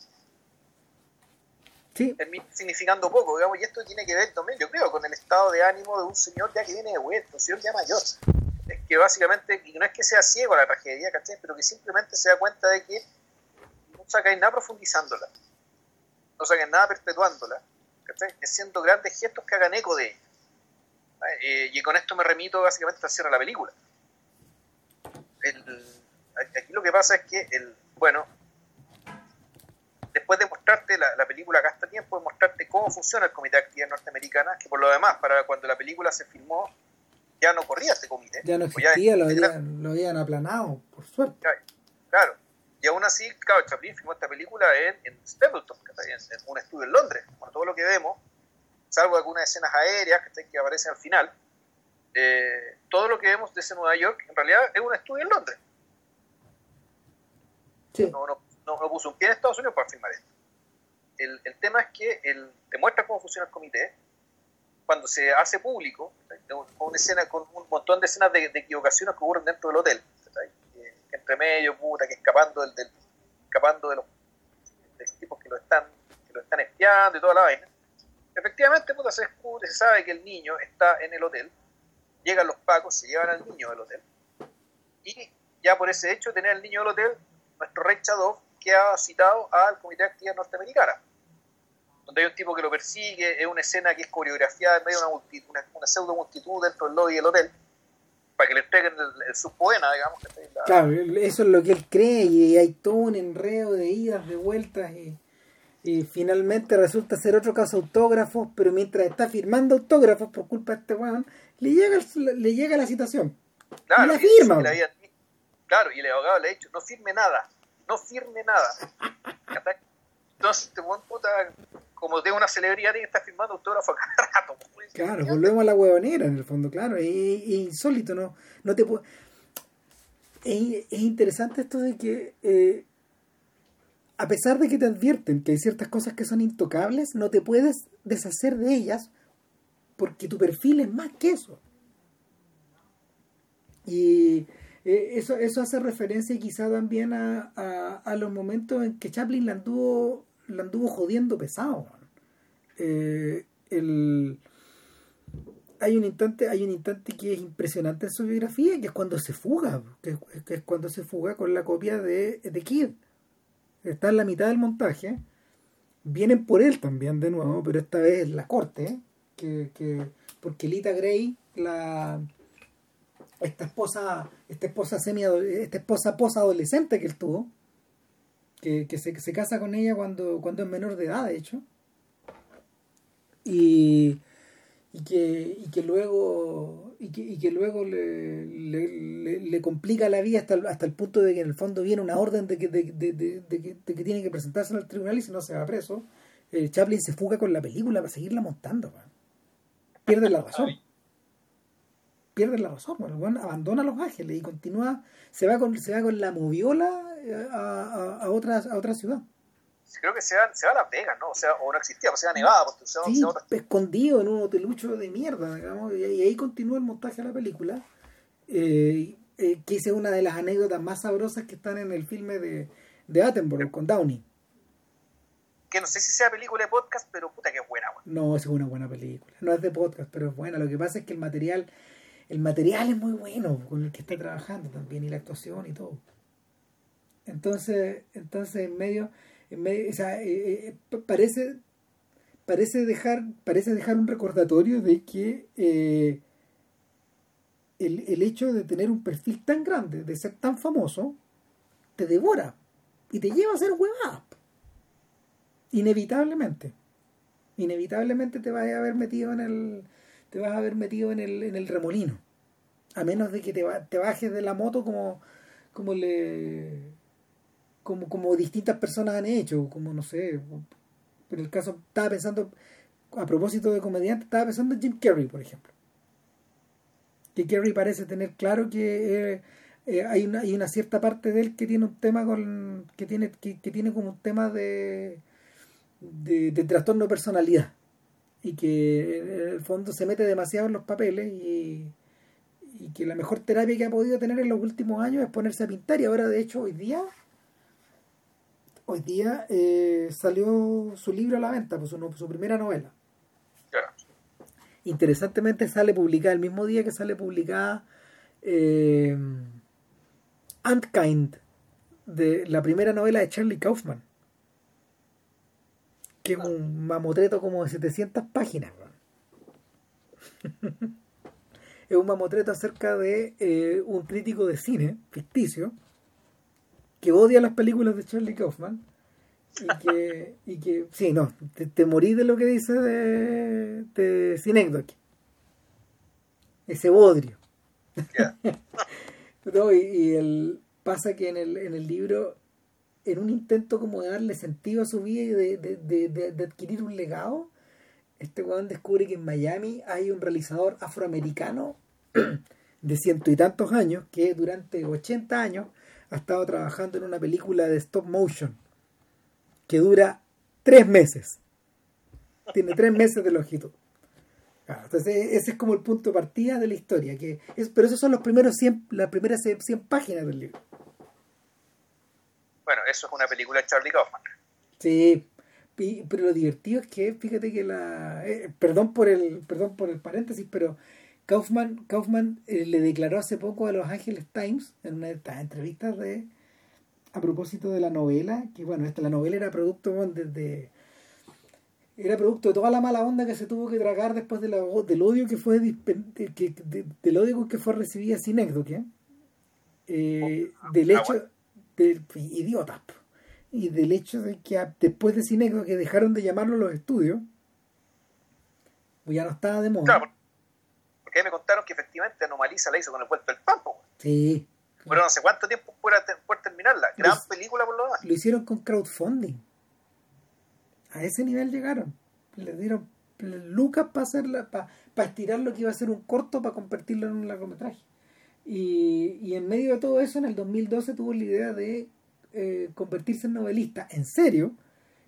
Termina significando poco, digamos, y esto tiene que ver también, yo creo, con el estado de ánimo de un señor ya que viene de vuelta, un señor ya mayor. Es que básicamente, y no es que sea ciego a la tragedia, ¿cachai? Pero que simplemente se da cuenta de que no sacáis nada profundizándola, no sacáis nada perpetuándola, ¿cachai? haciendo grandes gestos que hagan eco de ella. Eh, y con esto me remito básicamente al cierre de la película. El, aquí lo que pasa es que, el, bueno, después de mostrarte la, la, película gasta tiempo de mostrarte cómo funciona el Comité de Actividades Norteamericanas, que por lo demás, para cuando la película se filmó, ya no corría este comité. Ya no existía, ya, lo, habían, lo habían aplanado, por suerte. Claro. Y aún así, claro, Chaplin filmó esta película en, en Stapleton, en, en, un estudio en Londres. Por todo lo que vemos, salvo algunas escenas aéreas que, que aparecen al final, eh, todo lo que vemos de ese Nueva York en realidad es un estudio en Londres. Sí. No, no, no, no, puso un pie en Estados Unidos para filmar esto. El, el tema es que el, te muestra cómo funciona el comité. Cuando se hace público, con, una escena, con un montón de escenas de, equivocaciones que ocurren dentro del hotel, entre medio, puta, que escapando del, del escapando de los, de los tipos que lo están que lo están espiando y toda la vaina. Efectivamente, puta, se descubre, se sabe que el niño está en el hotel, llegan los pacos, se llevan al niño del hotel, y ya por ese hecho de tener al niño del hotel, nuestro rey Chadov queda citado al Comité de Actividad Norteamericana, donde hay un tipo que lo persigue, es una escena que es coreografiada en medio de una, multitud, una, una pseudo multitud dentro del lobby del hotel, para que le entreguen su poema, digamos. Claro, eso es lo que él cree y hay todo un enredo de idas, de vueltas y, finalmente resulta ser otro caso autógrafos, pero mientras está firmando autógrafos por culpa de este weón, le llega, le llega la citación. Claro, y la firma. claro, y el abogado le ha dicho, no firme nada, no firme nada. Entonces, este buen puta, como de una celebridad, estar firmando autógrafo cada rato. Pues, claro, volvemos a la huevonera en el fondo, claro. Es, insólito, ¿no? no te es, es, interesante esto de que, eh, a pesar de que te advierten que hay ciertas cosas que son intocables, no te puedes deshacer de ellas porque tu perfil es más que eso. Y eh, eso, eso hace referencia quizá también a, a, los momentos en que Chaplin la anduvo, la anduvo jodiendo pesado. Eh, hay un instante hay un instante que es impresionante en su biografía que es cuando se fuga que, es cuando se fuga con la copia de, de Kid está en la mitad del montaje vienen por él también de nuevo pero esta vez la corte que, que porque Lita Gray la esta esposa, esta esposa semi esta esposa posadolescente que él tuvo, que, que se, se, casa con ella cuando, cuando es menor de edad, de hecho, y, y, que, y que luego y que, y que luego le, le, le, complica la vida hasta, hasta el punto de que en el fondo viene una orden de que, de, de, de, que, tiene que presentarse al tribunal y si no se va preso. Eh, Chaplin se fuga con la película para seguirla montando. Pierde la razón pierde la razón. Bueno, abandona Los Ángeles y continúa, se va con, se va con la moviola eh, a, a, otra, a otra ciudad. Creo que se va, se va a Las Vegas, ¿no? O sea, o no existía, o se va a Nevada. Porque se sí, escondido en un hotelucho de mierda, digamos, y, ahí continúa el montaje de la película, eh, eh, que es una de las anécdotas más sabrosas que están en el filme de, de Attenborough, con Downey. Que no sé si sea película de podcast, pero puta que es buena. No, es una buena película. No es de podcast, pero es buena. Lo que pasa es que el material el material es muy bueno con el que está trabajando también y la actuación y todo. Entonces, entonces en medio, en medio sea, eh, eh, parece, parece, dejar, parece dejar un recordatorio de que eh, el, el hecho de tener un perfil tan grande, de ser tan famoso, te devora y te lleva a ser huevada. Inevitablemente. Inevitablemente te vas a haber metido en el, te vas a haber metido en el, en el remolino. A menos de que te, te bajes de la moto como, como le como, como distintas personas han hecho, como no sé, en el caso estaba pensando, a propósito de comediante, estaba pensando en Jim Carrey, por ejemplo. Que Carrey parece tener claro que eh, eh, hay, una, hay una cierta parte de él que tiene un tema con que tiene que, tiene como un tema de, de, de trastorno de personalidad y que en el fondo se mete demasiado en los papeles y, y que la mejor terapia que ha podido tener en los últimos años es ponerse a pintar y ahora de hecho hoy día hoy día eh, salió su libro a la venta, pues su, su primera novela. Interesantemente sale publicada el mismo día que sale publicada eh, Antkind, de la primera novela de Charlie Kaufman que es un mamotreto como de 700 páginas. (laughs) es un mamotreto acerca de eh, un crítico de cine ficticio que odia las películas de Charlie Kaufman y que, (laughs) y que sí, no, te, morí de lo que dice de, de Cinecdoc. Ese bodrio. (laughs) y, y el, pasa que en el, en el libro en un intento como de darle sentido a su vida y de, de, de, de adquirir un legado, este weón descubre que en Miami hay un realizador afroamericano de ciento y tantos años que durante 80 años ha estado trabajando en una película de stop motion que dura tres meses. Tiene tres meses de longitud. entonces ese es como el punto de partida de la historia. Que es, pero esos son los primeros 100, las primeras 100 páginas del libro. Bueno, eso es una película de Charlie Kaufman. Sí, pero lo divertido es que, fíjate que la... Eh, perdón, por el, perdón por el paréntesis, pero Kaufman, Kaufman eh, le declaró hace poco a Los Angeles Times, en una de estas entrevistas de a propósito de la novela, que bueno, esta, la novela era producto desde era producto de toda la mala onda que se tuvo que tragar después de la, del odio que fue que, del odio que fue recibida sin eh, oh, del hecho de idiotas y del hecho de que después de Cinecdo que dejaron de llamarlo los estudios pues ya no estaba de moda. Claro, porque me contaron que efectivamente Anomaliza la hizo con el vuelto del pampo sí pero no sé cuánto tiempo puede, terminarla. Gran película por lo demás. lo hicieron con crowdfunding. A ese nivel llegaron. Le dieron lucas para hacerla, para, para estirar lo que iba a ser un corto para convertirlo en un largometraje. Y, y en medio de todo eso, en el 2012 tuvo la idea de eh, convertirse en novelista, en serio,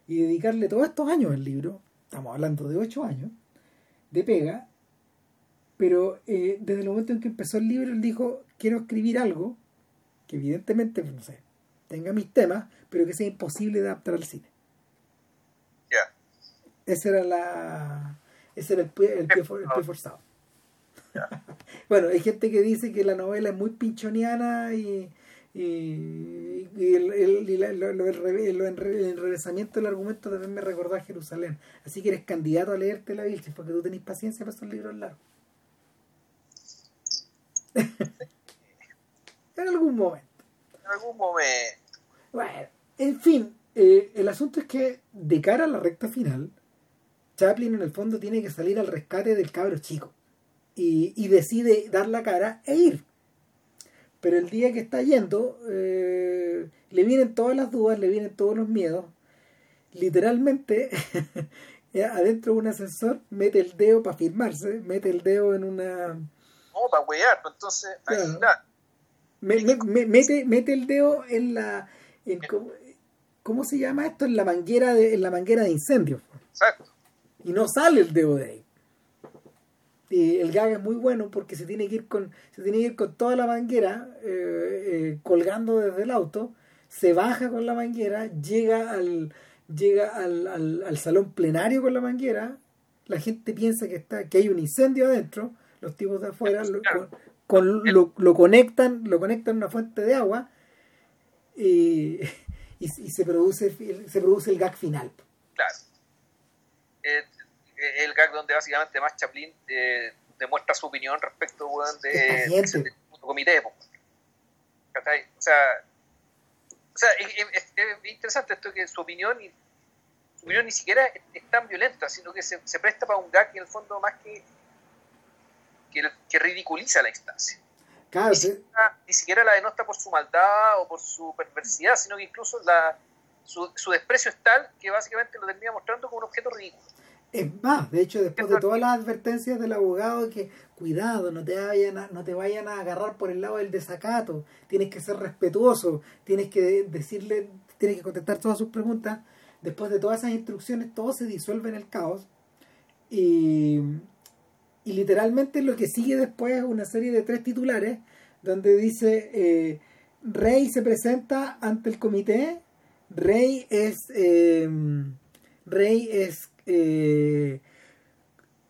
y dedicarle todos estos años al libro, estamos hablando de ocho años, de pega, pero eh, desde el momento en que empezó el libro, él dijo, quiero escribir algo que evidentemente, no sé, tenga mis temas, pero que sea imposible de adaptar al cine. Ese era la ese era el pie, el pie, forzado. (laughs) bueno, hay gente que dice que la novela es muy pinchoniana y, y, el, el, lo, el, enrevesamiento del argumento también me recordó a Jerusalén. Así que eres candidato a leerte la Biblia porque tú tenés paciencia para esos libros largos. (laughs) en algún momento. En algún momento. Bueno, en fin, eh, el asunto es que de cara a la recta final, Chaplin en el fondo tiene que salir al rescate del cabro chico y, decide dar la cara e ir. Pero el día que está yendo, eh, le vienen todas las dudas, le vienen todos los miedos. Literalmente, (laughs) adentro de un ascensor, mete el dedo para firmarse, mete el dedo en una... Para huear, pues entonces... mete, mete el dedo en la... ¿cómo, se llama esto? En la manguera de, en la manguera de incendio. Exacto y no sale el dedo de ahí. Y el gag es muy bueno porque se tiene que ir con, se tiene que ir con toda la manguera eh, eh, colgando desde el auto, se baja con la manguera, llega al, llega al, al, salón plenario con la manguera, la gente piensa que está, que hay un incendio adentro, los tipos de afuera lo, con, lo, conectan, lo conectan a una fuente de agua y, (laughs) y, se produce se produce el gag final. Claro. Eh, el gag donde básicamente más Chaplin eh, demuestra su opinión respecto de, del comité. O sea, o sea es, interesante esto que su opinión, su opinión ni siquiera es, tan violenta, sino que se, presta para un gag que en el fondo más que, que, ridiculiza la instancia. ni, siquiera, la denota por su maldad o por su perversidad, sino que incluso la, su, su desprecio es tal que básicamente lo termina mostrando como un objeto ridículo. Es más, de hecho, después de todas las advertencias del abogado que cuidado, no te vayan a, no te vayan a agarrar por el lado del desacato, tienes que ser respetuoso, tienes que decirle, tienes que contestar todas sus preguntas. Después de todas esas instrucciones, todo se disuelve en el caos. Y, y literalmente lo que sigue después es una serie de tres titulares donde dice eh, Rey se presenta ante el comité, Rey es eh, Rey es eh,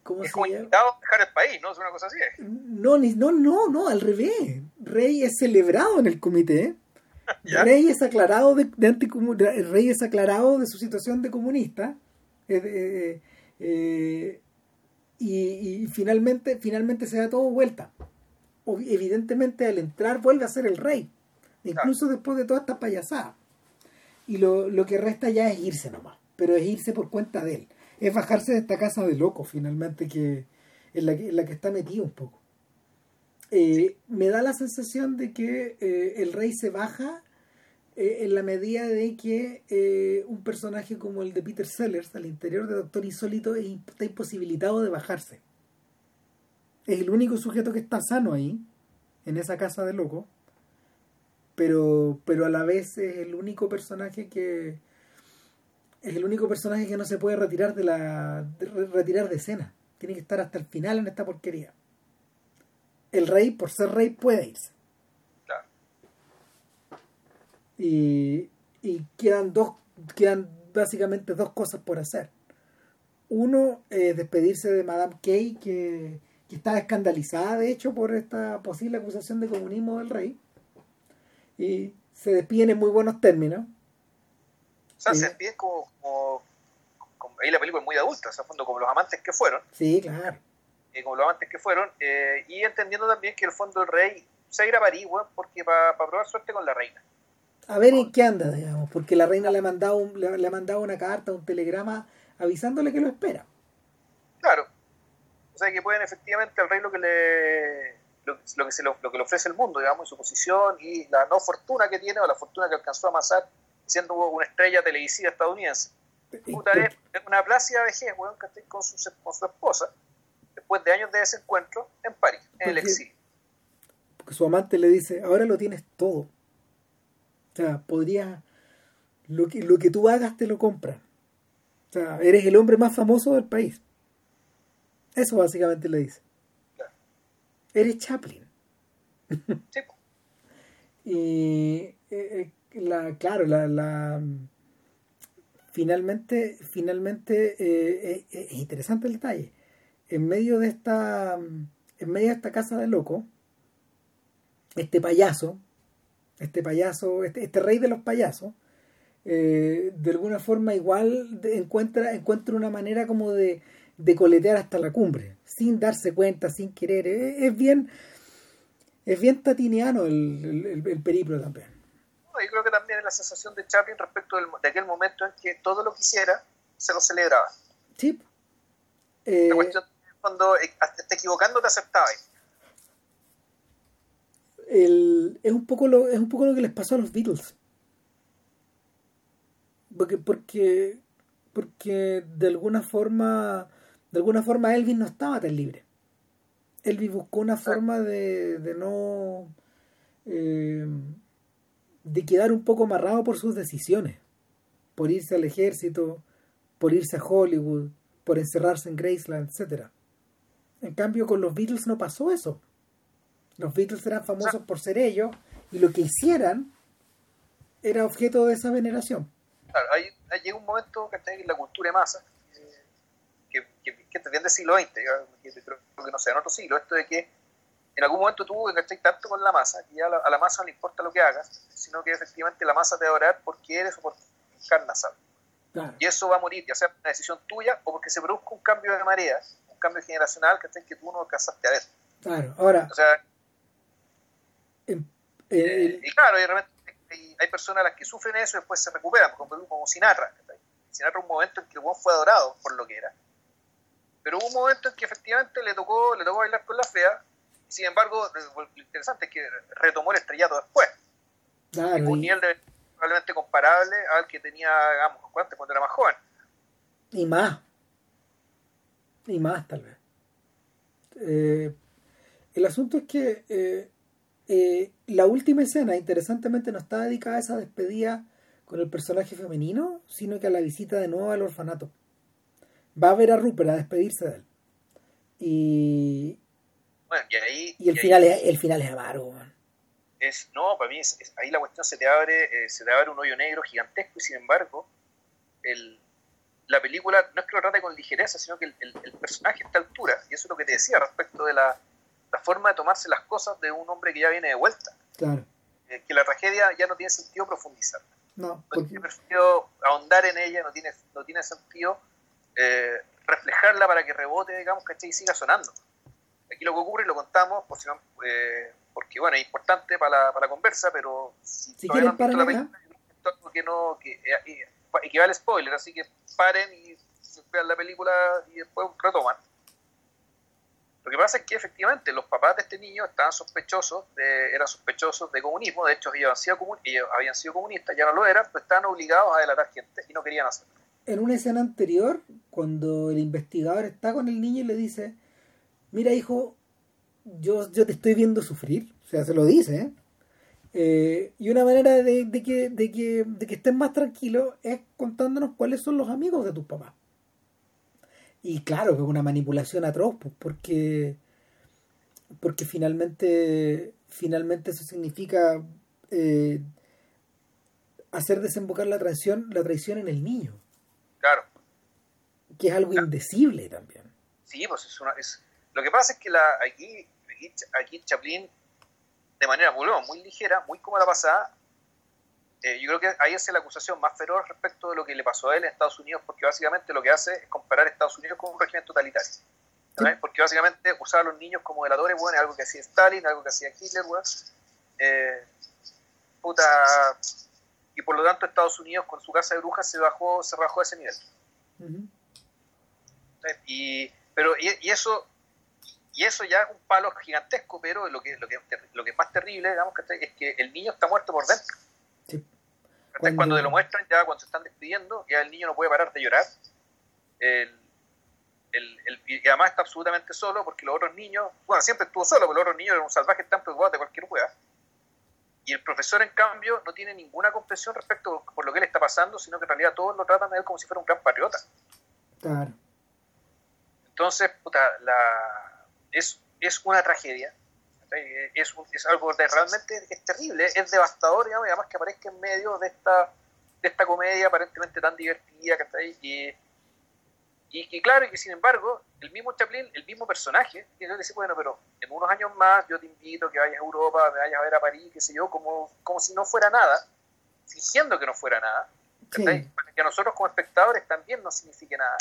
¿cómo es se como invitado a dejar el país, ¿no? Es una cosa así. No, no, no, no, al revés. Rey es celebrado en el comité. (laughs) Rey es aclarado de, de Rey es aclarado de su situación de comunista. Eh, eh, y, finalmente, finalmente se da todo vuelta. evidentemente al entrar vuelve a ser el rey. Incluso después de toda esta payasada. Y lo, lo que resta ya es irse nomás. Pero es irse por cuenta de él es bajarse de esta casa de loco finalmente que en la que, la que está metido un poco. Eh, me da la sensación de que eh, el rey se baja eh, en la medida de que un personaje como el de Peter Sellers al interior de Doctor Insólito está imposibilitado de bajarse. Es el único sujeto que está sano ahí, en esa casa de loco, pero, pero a la vez es el único personaje que, es el único personaje que no se puede retirar de la retirar de escena. Tiene que estar hasta el final en esta porquería. El rey, por ser rey, puede irse. Claro. Y, y quedan dos, quedan básicamente dos cosas por hacer. Uno, es despedirse de Madame Kay, que, que está escandalizada, de hecho, por esta posible acusación de comunismo del rey. Y se despiden en muy buenos términos o sea, se despiden como, ahí la película es muy adulta, o sea, fondo como los amantes que fueron. Sí, claro. Eh, como los amantes que fueron, eh, y entendiendo también que el fondo el rey se a ir a París, porque para probar suerte con la reina. A ver en qué anda, digamos, porque la reina le ha mandado, le, ha mandado una carta, un telegrama avisándole que lo espera. Claro. O sea que pueden efectivamente al rey lo que le lo, que se lo, que le ofrece el mundo, digamos, en su posición y la no fortuna que tiene o la fortuna que alcanzó a amasar siendo una estrella televisiva estadounidense. Puta, es una plácida vejez, weón, con su, con su esposa, después de años de desencuentro en París, en el exilio. Porque su amante le dice, ahora lo tienes todo. O sea, podría lo que, lo que tú hagas te lo compran. O sea, eres el hombre más famoso del país. Eso básicamente le dice. Eres Chaplin. Sí. (laughs) y eh, eh, la, claro, la, la finalmente, finalmente eh, es interesante el detalle. En medio de esta, en medio de esta casa de loco, este payaso, este payaso, este, este rey de los payasos, de alguna forma igual encuentra, encuentra una manera como de, de coletear hasta la cumbre, sin darse cuenta, sin querer. Es, bien es bien tatiniano el, el, periplo también. yo creo que también es la sensación de Chaplin respecto de aquel momento en que todo lo que hiciera se lo celebraba. Sí. Eh, cuando eh, te equivocando te aceptaba. El, es, un poco lo, es un poco lo que les pasó a los Beatles. Porque, porque, porque de alguna forma de alguna forma Elvis no estaba tan libre. Elvis buscó una forma de, de no... Eh, de quedar un poco amarrado por sus decisiones, por irse al ejército, por irse a Hollywood, por encerrarse en Graceland, etc. En cambio, con los Beatles no pasó eso. Los Beatles eran famosos por ser ellos y lo que hicieran era objeto de esa veneración. Claro, hay, llega un momento que en la cultura de masa que te del siglo XX, creo que no sé, en otro siglo, esto de que en algún momento tuvo que estar tanto con la masa, que ya a la, masa no le importa lo que hagas, sino que efectivamente la masa te va a orar porque eres o por encarnas Y eso va a morir, ya sea una decisión tuya o porque se produzca un cambio de marea, un cambio generacional que, que tú no alcanzaste a ver. Claro, ahora. O sea, eh, y claro, hay, hay, personas a las que sufren eso y después se recuperan, como, como Sinatra. Sinatra, un momento en que el fue adorado por lo que era pero hubo un momento en que efectivamente le tocó, le tocó bailar con la fea, sin embargo, lo interesante es que retomó el estrellato después. Claro, un nivel probablemente comparable al que tenía, digamos, cuando era más joven. Y más. Y más, tal vez. Eh, el asunto es que eh, eh, la última escena, interesantemente, no está dedicada a esa despedida con el personaje femenino, sino que a la visita de nuevo al orfanato va a ver a Rupert a despedirse de él. Y. Bueno, y ahí. Y el, final, es, el final es amargo, Es, no, para mí es, ahí la cuestión se te abre, eh, se te abre un hoyo negro gigantesco y sin embargo, el, la película no es que lo trate con ligereza, sino que el, el, personaje está a altura. Y eso es lo que te decía respecto de la, la, forma de tomarse las cosas de un hombre que ya viene de vuelta. Claro. Eh, que la tragedia ya no tiene sentido profundizar. No, porque... no tiene sentido ahondar en ella, no tiene, no tiene sentido eh, reflejarla para que rebote, digamos, ¿cachai? Y siga sonando. Aquí lo que ocurre, y lo contamos, por si no, eh, porque bueno, es importante para la, para la conversa, pero si, si todavía no la película, que no, que eh, equivale spoiler, así que paren y vean la película y después retoman. Lo que pasa es que efectivamente los papás de este niño estaban sospechosos, de, eran sospechosos de comunismo, de hecho ellos habían sido, habían sido comunistas, ya no lo eran, pero estaban obligados a delatar gente y no querían hacerlo en una escena anterior, cuando el investigador está con el niño y le dice, mira hijo, yo, yo te estoy viendo sufrir, o sea, se lo dice, ¿eh? Eh, y una manera de, que, de, que, de que estén más tranquilos es contándonos cuáles son los amigos de tus papás. Y claro que es una manipulación atroz, pues, porque, porque finalmente, finalmente eso significa eh, hacer desembocar la traición, la traición en el niño. Claro. Que es algo indecible también. Sí, pues es una. Es, lo que pasa es que la, aquí, aquí, Chaplin, de manera muy ligera, muy como la pasada, eh, yo creo que ahí es la acusación más feroz respecto de lo que le pasó a él en Estados Unidos, porque básicamente lo que hace es comparar Estados Unidos con un régimen totalitario. Porque básicamente usaba a los niños como delatores, bueno, algo que hacía Stalin, algo que hacía Hitler, eh, puta, y por lo tanto Estados Unidos con su casa de brujas se bajó, se bajó a ese nivel. Y, pero, y, eso y eso ya es un palo gigantesco, pero lo que, lo que, lo que es más terrible, digamos, es que el niño está muerto por dentro. Cuando... te lo muestran, ya cuando se están despidiendo, ya el niño no puede parar de llorar. El, el, y además está absolutamente solo porque los otros niños, bueno, siempre estuvo solo, pero los otros niños eran un salvaje tan preocupados de cualquier hueá. Y el profesor, en cambio, no tiene ninguna comprensión respecto por lo que le está pasando, sino que en realidad todos lo tratan de él como si fuera un gran patriota. Claro. Entonces, puta, la, es, es una tragedia. Es, es algo de, realmente es terrible, es devastador, digamos, y además que aparezca en medio de esta, de esta comedia aparentemente tan divertida, que está ahí, y y, y, claro, y que sin embargo, el mismo Chaplin, el mismo personaje, tiene que decir, bueno, pero en unos años más yo te invito a que vayas a Europa, me vayas a ver a París, qué sé yo, como, como si no fuera nada, fingiendo que no fuera nada, para que a nosotros como espectadores también no signifique nada,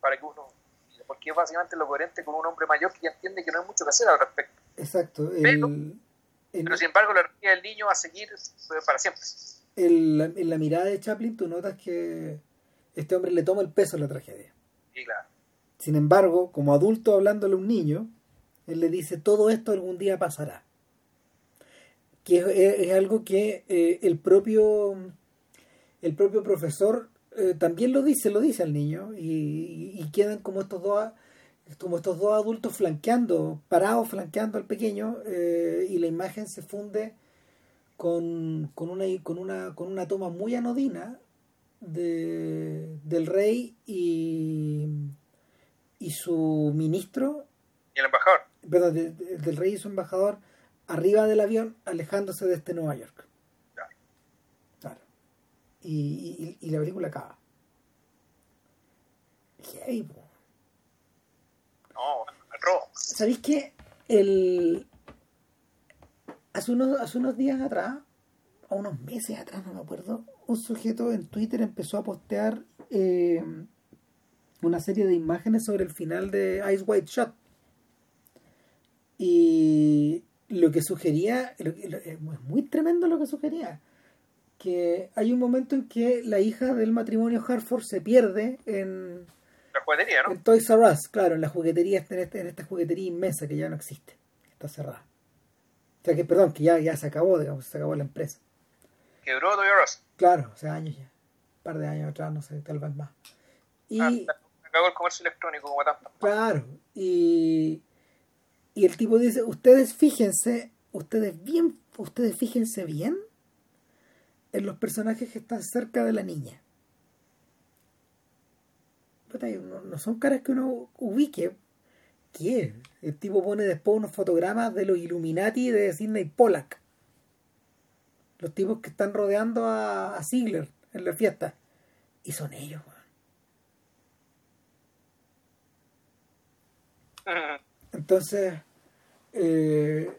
para que uno, porque es básicamente lo coherente con un hombre mayor que ya entiende que no hay mucho que hacer al respecto. Exacto. pero, sin embargo, la energía del niño va a seguir para siempre. en la mirada de Chaplin tú notas que este hombre le toma el peso a la tragedia. Sin embargo, como adulto hablándole a un niño, él le dice, todo esto algún día pasará. Que es, algo que eh, el, propio, el propio profesor eh, también lo dice, lo dice al niño, y, quedan como estos dos como estos dos adultos flanqueando, parados flanqueando al pequeño, eh, y la imagen se funde con, con, una, con, una, con una toma muy anodina de, del rey y, y su ministro. Y el embajador. Perdón, del rey y su embajador arriba del avión alejándose de este Nueva York. Claro. Y, y, la película acaba. Hey, no, rojo. ¿Sabéis qué? El... Hace unos, hace unos días atrás, o unos meses atrás, no me acuerdo, un sujeto en Twitter empezó a postear eh, una serie de imágenes sobre el final de Ice White Shot. Y lo que sugería, es muy tremendo lo que sugería, que hay un momento en que la hija del matrimonio Hartford se pierde en... La juguetería, ¿no? En Toys R Us, claro, en la juguetería, en, este, en esta juguetería inmensa que ya no existe, está cerrada. O sea que, perdón, que ya, ya se acabó, digamos, se acabó la empresa. Quebró Toys R Us. Claro, hace años ya. Un par de años atrás, no sé, tal vez más. Y, ah, acabó el comercio electrónico como tanto. Claro, y, y el tipo dice, ustedes fíjense, ustedes bien, ustedes fíjense bien en los personajes que están cerca de la niña. No, no son caras que uno ubique. ¿Qué? El tipo pone después unos fotogramas de los Illuminati de Sidney Pollack los tipos que están rodeando a, a Ziegler en la fiesta. Y son ellos, Entonces, eh,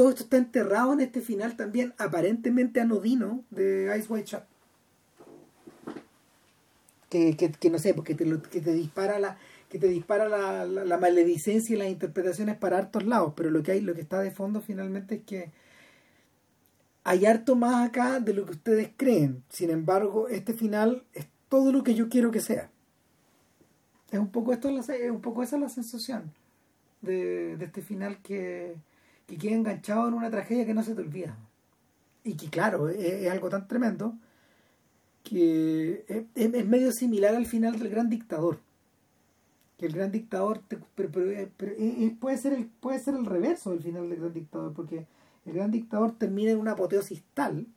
todo esto está enterrado en este final también aparentemente anodino de Ice White Shot. Que, que, no sé, porque te, que te dispara la que te dispara la, la, la, maledicencia y las interpretaciones para hartos lados, pero lo que hay, lo que está de fondo finalmente es que hay harto más acá de lo que ustedes creen. Sin embargo, este final es todo lo que yo quiero que sea. Es un poco esto es un poco esa la sensación de, este final que, que queda enganchado en una tragedia que no se te olvida. Y que claro, es, algo tan tremendo que es, medio similar al final del gran dictador. Que el gran dictador puede ser el, puede ser el reverso del final del gran dictador, porque el gran dictador termina en una apoteosis tal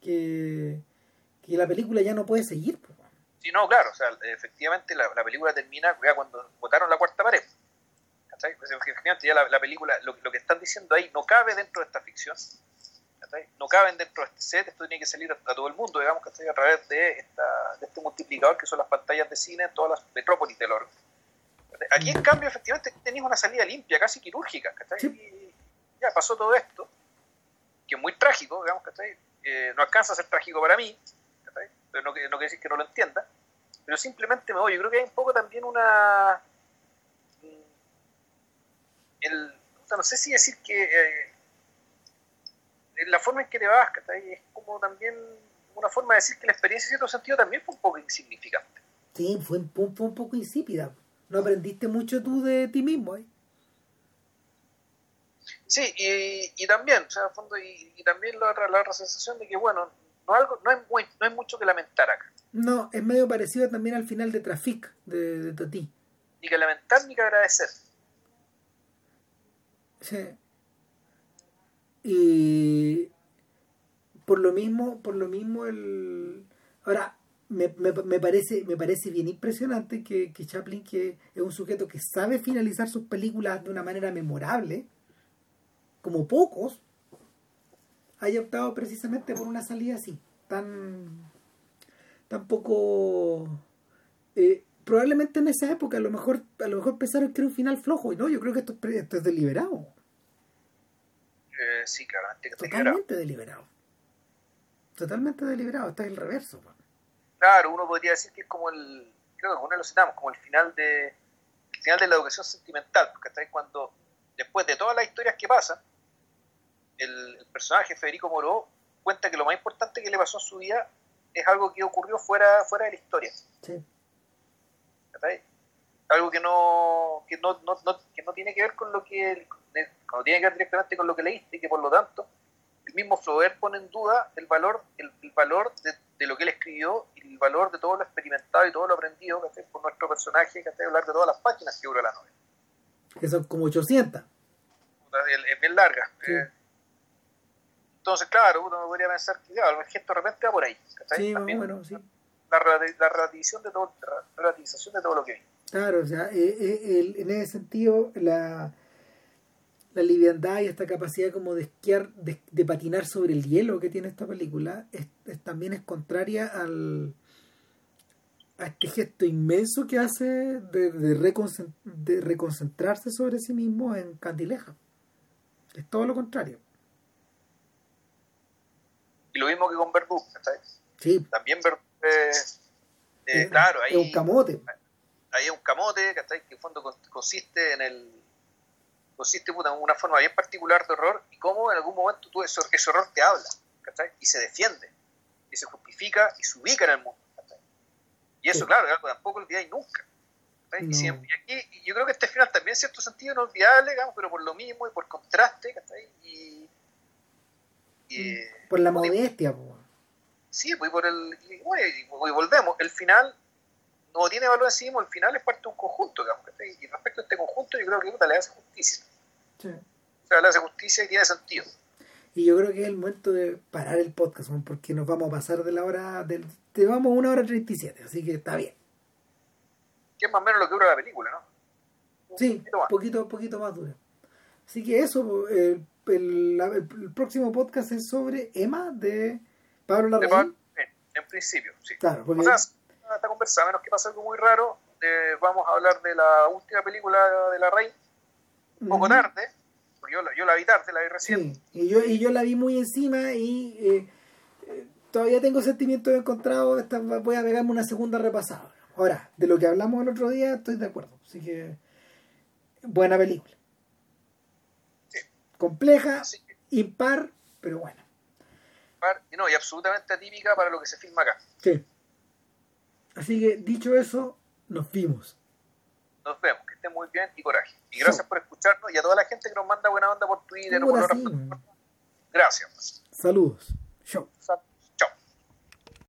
que, que la película ya no puede seguir. Sí, no, claro, o sea, efectivamente la, película termina cuando votaron la cuarta pared. Pues, efectivamente ya la, película, lo, que están diciendo ahí no cabe dentro de esta ficción, no caben dentro de este set, esto tiene que salir a, todo el mundo, digamos, que a través de, esta, de este multiplicador que son las pantallas de cine en todas las metrópolis del orden. Aquí, en cambio, efectivamente tenéis una salida limpia, casi quirúrgica, ya pasó todo esto. que es muy trágico, digamos, ¿cachai? Eh, no alcanza a ser trágico para mí, ¿cachai? Pero no, no quiere decir que no lo entienda, pero simplemente me voy. Yo creo que hay un poco también una... El, no sé si decir que eh, la forma en que te vas. Es como también una forma de decir que la experiencia en cierto sentido también fue un poco insignificante. Sí, fue un, fue un poco insípida. No aprendiste mucho tú de ti mismo, ¿eh? Sí, y, y también, o sea, fondo, y, y, también la otra, la otra sensación de que, bueno, no, algo, no, hay, no hay mucho que lamentar acá. No, es medio parecido también al final de Traffic, de, de Toti. Ni que lamentar ni que agradecer. Sí. Y por lo mismo, por lo mismo el ahora me, me, me parece me parece bien impresionante que, que Chaplin que es un sujeto que sabe finalizar sus películas de una manera memorable como pocos haya optado precisamente por una salida así tan tan poco eh, probablemente en esa época a lo mejor a lo mejor pensaron que era un final flojo y no yo creo que esto, esto es deliberado eh, sí claramente totalmente deliberado. totalmente deliberado está es el reverso man. claro uno podría decir que es como el creo que uno lo citamos como el final de el final de la educación sentimental porque está cuando después de todas las historias que pasan el, el personaje Federico Moró cuenta que lo más importante que le pasó en su vida es algo que ocurrió fuera, fuera de la historia. Sí. Algo que no, que no, no, no, que no tiene que ver con lo que no tiene que ver directamente con lo que leíste y que por lo tanto el mismo Flaubert pone en duda el valor, el, el valor de, de, lo que él escribió y el valor de todo lo experimentado y todo lo aprendido ¿cachai? por nuestro personaje que a hablar de todas las páginas que dura la novela. Que son como 800. Es bien larga. Sí. Eh, entonces, claro, uno podría pensar que claro, el gesto de repente va por ahí. Sí, También, bueno, sí. La, la, relativización de todo, la relativización de todo lo que vi. Claro, o sea, eh, eh, en ese sentido, la, la liviandad y esta capacidad como de esquiar, de, de, patinar sobre el hielo que tiene esta película, es, es, también es contraria al a este gesto inmenso que hace de, de, reconcent, de reconcentrarse sobre sí mismo en Candileja. Es todo lo contrario. Y lo mismo que con Verdú, ¿sabes? Sí. También Verdú, eh, eh, es, claro, ahí, es un camote. Ahí es un camote, ¿cachai? Que en fondo consiste en el consiste puta, en una forma bien particular de horror y cómo en algún momento tú ese, ese horror te habla, ¿cachai? Y se defiende, y se justifica y se ubica en el mundo, ¿cachai? Y eso, sí. claro, algo tampoco olvidáis nunca. No. Y, siempre, y, aquí y yo creo que este final también en cierto sentido inolvidable, digamos, pero por lo mismo y por contraste, ¿cachai? Y, y, por la modestia, pues. Sí, pues por el. Y, y, volvemos. El final no tiene valor en sí mismo, el final es parte de un conjunto, digamos. Y respecto a este conjunto, yo creo que puta, le hace justicia. Sí. O sea, le hace justicia y tiene sentido. Y yo creo que es el momento de parar el podcast, porque nos vamos a pasar de la hora. Del, te vamos a una hora 37, así que está bien. Que es más o menos lo que dura la película, ¿no? Un sí, poquito más. Poquito, poquito más dura. Así que eso, el, el, el, el, próximo podcast es sobre Emma de Pablo Larraín. En, en principio, sí. Claro, porque... O sea, esta conversa, a menos que pase algo muy raro, eh, vamos a hablar de la última película de la Rey, un poco uh -huh. tarde, porque yo, yo, la vi tarde, la vi recién. Sí, y yo, y yo la vi muy encima y eh, eh, todavía tengo sentimientos encontrados, esta, voy a pegarme una segunda repasada. Ahora, de lo que hablamos el otro día, estoy de acuerdo, así que buena película. Sí. Compleja, impar, pero buena. Impar, no, y absolutamente atípica para lo que se filma acá. Sí. Así que, dicho eso, nos vimos. Nos vemos, que estén muy bien y coraje. Y gracias por escucharnos y a toda la gente que nos manda buena onda por Twitter por sí. Gracias. Saludos. Chao.